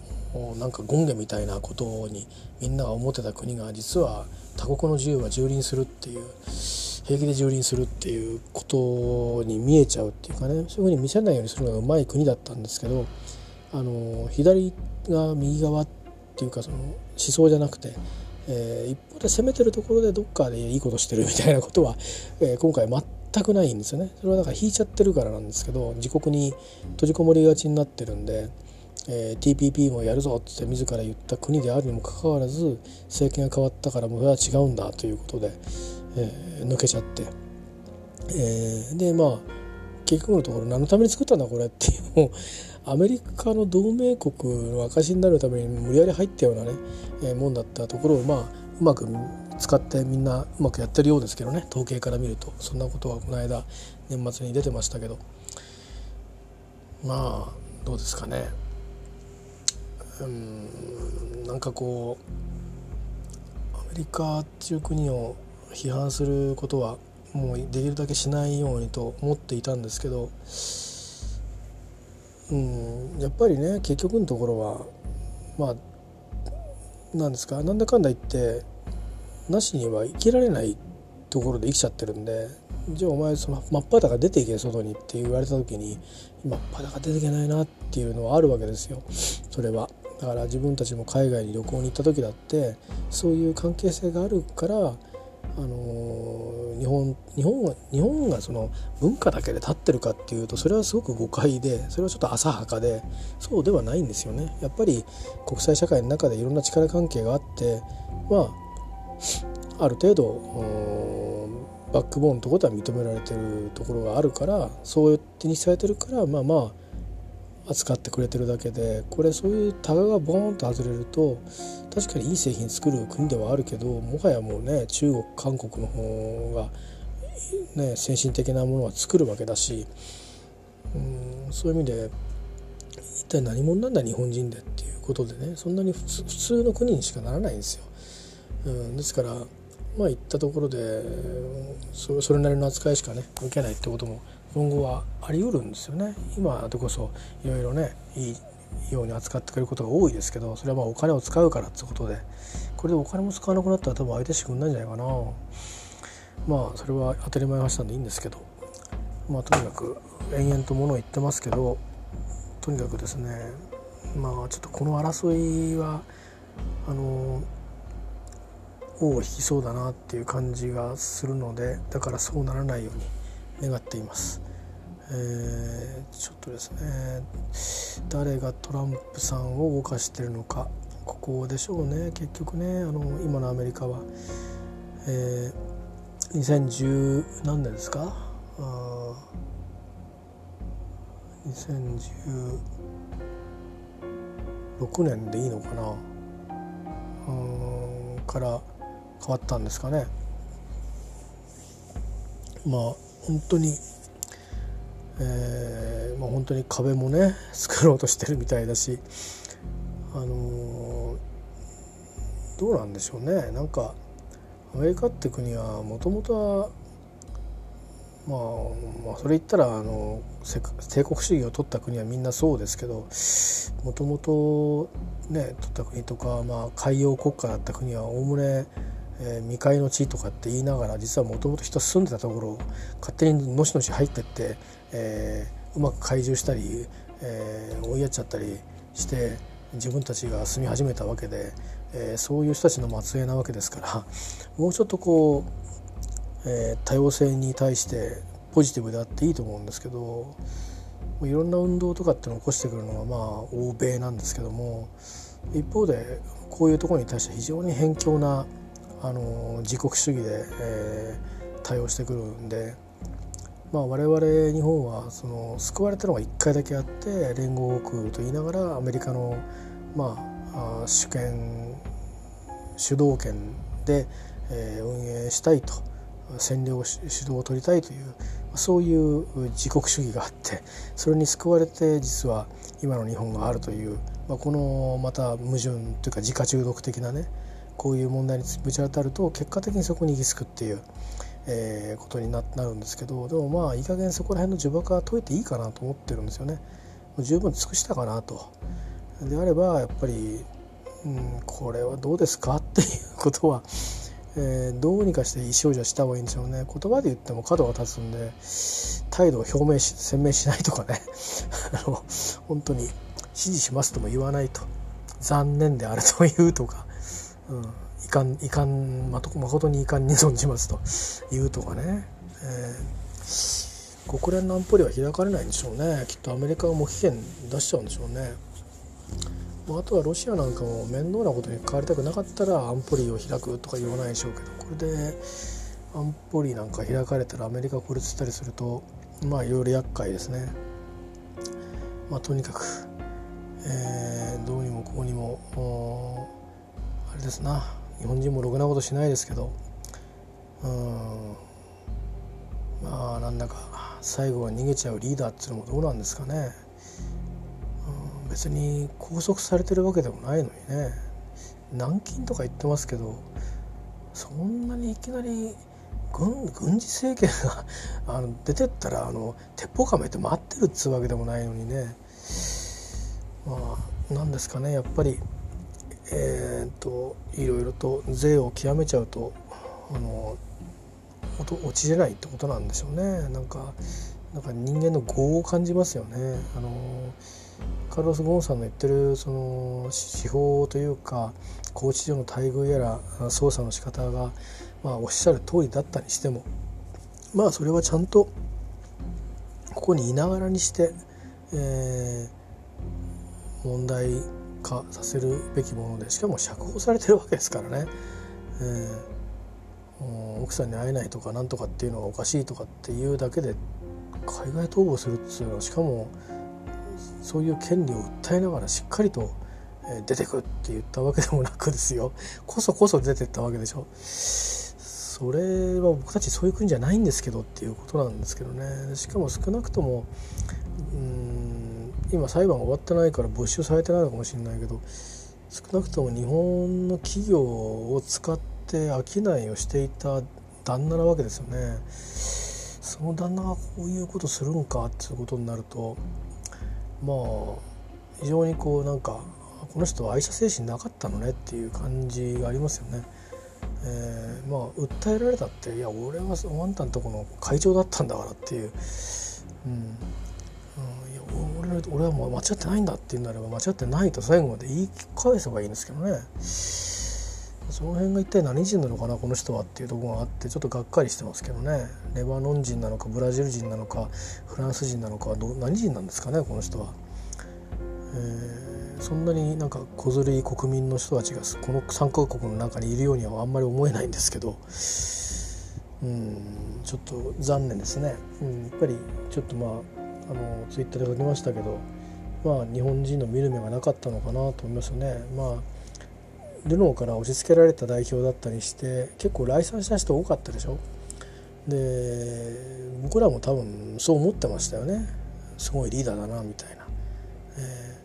なんか権下みたいなことにみんなが思ってた国が実は他国の自由は蹂躙するっていう平気で蹂躙するっていうことに見えちゃうっていうかねそういうふうに見せないようにするのがうまい国だったんですけどあの左が右側っていうかその思想じゃなくて、えー、一方で攻めてるところでどっかでいいことしてるみたいなことは、えー、今回全くないんですよね。それはだから引いちゃってるからなんですけど自国に閉じこもりがちになってるんで。えー、TPP もやるぞって自ら言った国であるにもかかわらず政権が変わったからもうそれは違うんだということで、えー、抜けちゃって、えー、でまあ結局のところ何のために作ったんだこれっていうのをアメリカの同盟国の証になるために無理やり入ったようなね、えー、もんだったところをまあうまく使ってみんなうまくやってるようですけどね。統計から見ると。そんなことはこの間年末に出てましたけど。まあどうですかね。うんなんかこうアメリカっていう国を批判することはもうできるだけしないようにと思っていたんですけどうんやっぱりね結局のところはまあなんですかなんだかんだ言ってなしには生きられないところで生きちゃってるんでじゃあお前その真っ裸出ていけ外にって言われた時に真っ裸出ていけないなっていうのはあるわけですよそれは。だから自分たちも海外に旅行に行った時だってそういう関係性があるからあの日本日本が日本がその文化だけで立ってるかっていうとそれはすごく誤解でそれはちょっと浅はかでそうではないんですよね。やっぱり国際社会の中でいろんな力関係があってまあある程度バックボーンところでは認められてるところがあるからそうやってにされてるからまあまあ扱ってくれてるだけでこれそういうタガがボーンと外れると確かにいい製品作る国ではあるけどもはやもうね中国韓国の方が、ね、先進的なものは作るわけだしうんそういう意味で一体何者なんだ日本人でっていうことでねそんなに普通の国にしかならないんですよ。うん、ですからまあ行ったところでそれなりの扱いしかね受けないってことも今後はあり得るんですよね。今でこそいろいろねいいように扱ってくれることが多いですけどそれはまあお金を使うからってことでこれでお金も使わなくなったら多分相手してくんないんじゃないかな。まあそれは当たり前の話なんでいいんですけどまあとにかく延々とものを言ってますけどとにかくですねまあちょっとこの争いはあの尾を引きそうだなっていう感じがするのでだからそうならないように願っています。えー、ちょっとですね。誰がトランプさんを動かしてるのかここでしょうね。結局ねあの今のアメリカは、えー、2010何年ですか？あ2016年でいいのかな？うんから変わったんですかね。まあ本当に、えーまあ、本当に壁もね <laughs> 作ろうとしてるみたいだしあのー、どうなんでしょうね。なんかアメリカって国はもともとはまあ、まあそれ言ったらあの帝国主義を取った国はみんなそうですけどもともとね取った国とか、まあ、海洋国家だった国はおおむねえー、未開の地とかって言いながら実はもともと人住んでたところを勝手にのしのし入ってって、えー、うまく懐柔したり、えー、追いやっちゃったりして自分たちが住み始めたわけで、えー、そういう人たちの末裔なわけですからもうちょっとこう、えー、多様性に対してポジティブであっていいと思うんですけどいろんな運動とかっていうのを起こしてくるのはまあ欧米なんですけども一方でこういうところに対して非常に偏境なあの自国主義で、えー、対応してくるんで、まあ、我々日本はその救われたのが1回だけあって連合国と言いながらアメリカの、まあ、主権主導権で、えー、運営したいと占領主導を取りたいというそういう自国主義があってそれに救われて実は今の日本があるという、まあ、このまた矛盾というか自家中毒的なねこういう問題にぶち当たると結果的にそこに行き着くっていう、えー、ことにななるんですけどでもまあいい加減そこら辺の呪縛は解いていいかなと思ってるんですよね。十分尽くしたかなと、であればやっぱり、うん、これはどうですかっていうことは、えー、どうにかして意思表示はした方がいいんでしょうね。言葉で言っても角が立つんで態度を表明し鮮明しないとかね。<laughs> あの本当に支持しますとも言わないと。残念であるというとか、うん、いかんいかん誠に遺憾に存じますと言うとかね、えー、国連の安保理は開かれないんでしょうねきっとアメリカが無期限出しちゃうんでしょうね。あとはロシアなんかも面倒なことに関わりたくなかったら安保理を開くとか言わないでしょうけどこれで安保理なんか開かれたらアメリカ孤立したりするとまあいろいろ厄介ですね。まあ、とにかく、えー、どうにもこうにもあれですな。日本人もろくなことしないですけど。うん。まあなんだか最後は逃げちゃうリーダーっていうのもどうなんですかね。別に拘束されてるわけでもないのにね。軟禁とか言ってますけどそんなにいきなり軍軍事政権が <laughs> あの出てったらあの鉄砲かめて待ってるっつうわけでもないのにね。まあなんですかね。やっぱりえー、っといろいろと税を極めちゃうとあの落ちれないってことなんでしょうね。なんかなんか人間の業を感じますよね。あのカルロス・ゴーンさんの言ってるその手法というか拘置所の待遇やら捜査の仕方が、まあ、おっしゃる通りだったにしてもまあそれはちゃんとここにいながらにして、えー、問題化させるべきものでしかも釈放されてるわけですからね。えー、奥さんに会えないとかなんとかっていうのがおかしいとかっていうだけで海外逃亡するっていうのはしかもそういう権利を訴えながらしっかりと出てくって言ったわけでもなくですよ。こそこそ出てったわけでしょ。それは僕たちそういう国じゃないんですけどっていうことなんですけどね。しかも少なくともうん今裁判終わってないから没収されてないのかもしれないけど少なくとも日本の企業を使って商いをしていた旦那なわけですよね。その旦那がこういうことするんかっていうことになるとまあ非常にこうなんかこの人は愛社精神なかったのねっていう感じがありますよね。えー、まあ訴えられたっていや俺はあんたんとこの会長だったんだからっていう、うん、や俺俺はもう間違ってないんだって言うんならば間違ってないと最後まで言い返せばいいんですけどね。その辺が一体何人なのかなこの人はっていうところがあってちょっとがっかりしてますけどね。レバノン人なのかブラジル人なのかフランス人なのかど何人なんですかねこの人は。えー、そんなになんか小ずるい国民の人たちがこの3カ国の中にいるようにはあんまり思えないんですけど。うんちょっと残念ですね、うん、やっぱりちょっとまああのツイッターで書きましたけどまあ日本人の見る目がなかったのかなと思いますよね。まあルノーから押し付けられた代表だったりして結構来賛した人多かったでしょ。で僕らも多分そう思ってましたよね。すごいリーダーだなみたいな、え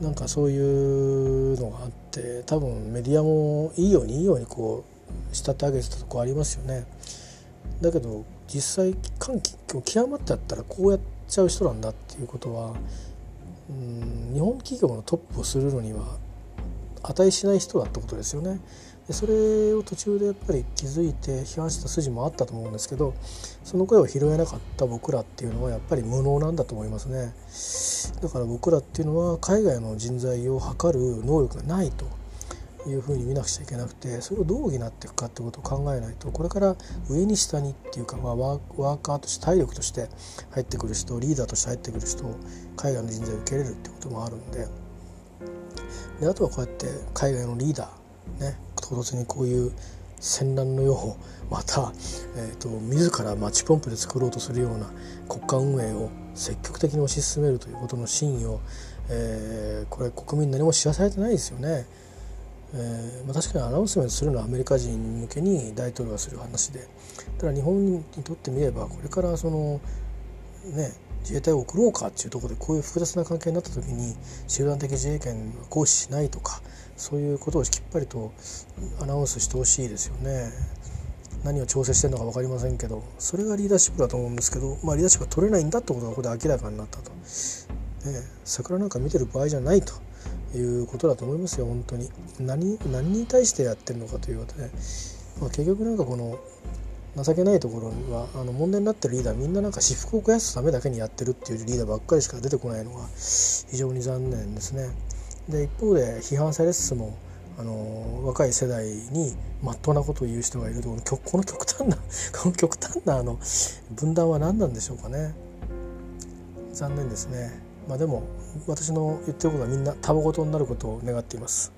ー、なんかそういうのがあって多分メディアもいいようにいいようにこう仕立て上げてたとこありますよね。だけど実際歓喜極まってやったらこうやっちゃう人なんだっていうことはうん日本企業のトップをするのには値しない人だってことですよね。でそれを途中でやっぱり気づいて批判した筋もあったと思うんですけどその声を拾えなかった僕らっていうのはやっぱり無能なんだと思いますねだから僕らっていうのは海外の人材を測る能力がないというふうに見なくちゃいけなくてそれをどう補っていくかってことを考えないとこれから上に下にっていうか、まあ、ワーカーとして体力として入ってくる人リーダーとして入ってくる人海外の人材を受け入れるってこともあるんで。であとはこうやって海外のリーダーね唐突にこういう戦乱の世をまた、えーと、自らマッチポンプで作ろうとするような国家運営を積極的に推し進めるということの真意を、えー、これ国民何も知らされてないですよね。えーまあ、確かにアナウンスメントするのはアメリカ人向けに大統領がする話でただ日本にとってみればこれからそのね自衛隊を送ろうかっていうところでこういう複雑な関係になった時に集団的自衛権を行使しないとかそういうことをきっぱりとアナウンスしてほしいですよね。何を調整してるのか分かりませんけどそれがリーダーシップだと思うんですけど、まあ、リーダーシップが取れないんだってことがここで明らかになったと。桜なんか見てる場合じゃないということだと思いますよ本当に。何何に対してやってるのかということで、まあ、結局なんかこの情けないところはあの問題になってるリーダーみんななんか私腹を肥やすためだけにやってるっていうリーダーばっかりしか出てこないのが非常に残念ですね。で一方で批判されつつもあの若い世代にまっとうなことを言う人がいるとこの極端な <laughs> この極端なあの分断は何なんでしょうかね。残念ですね。まあでも私の言ってることはみんなたわごとになることを願っています。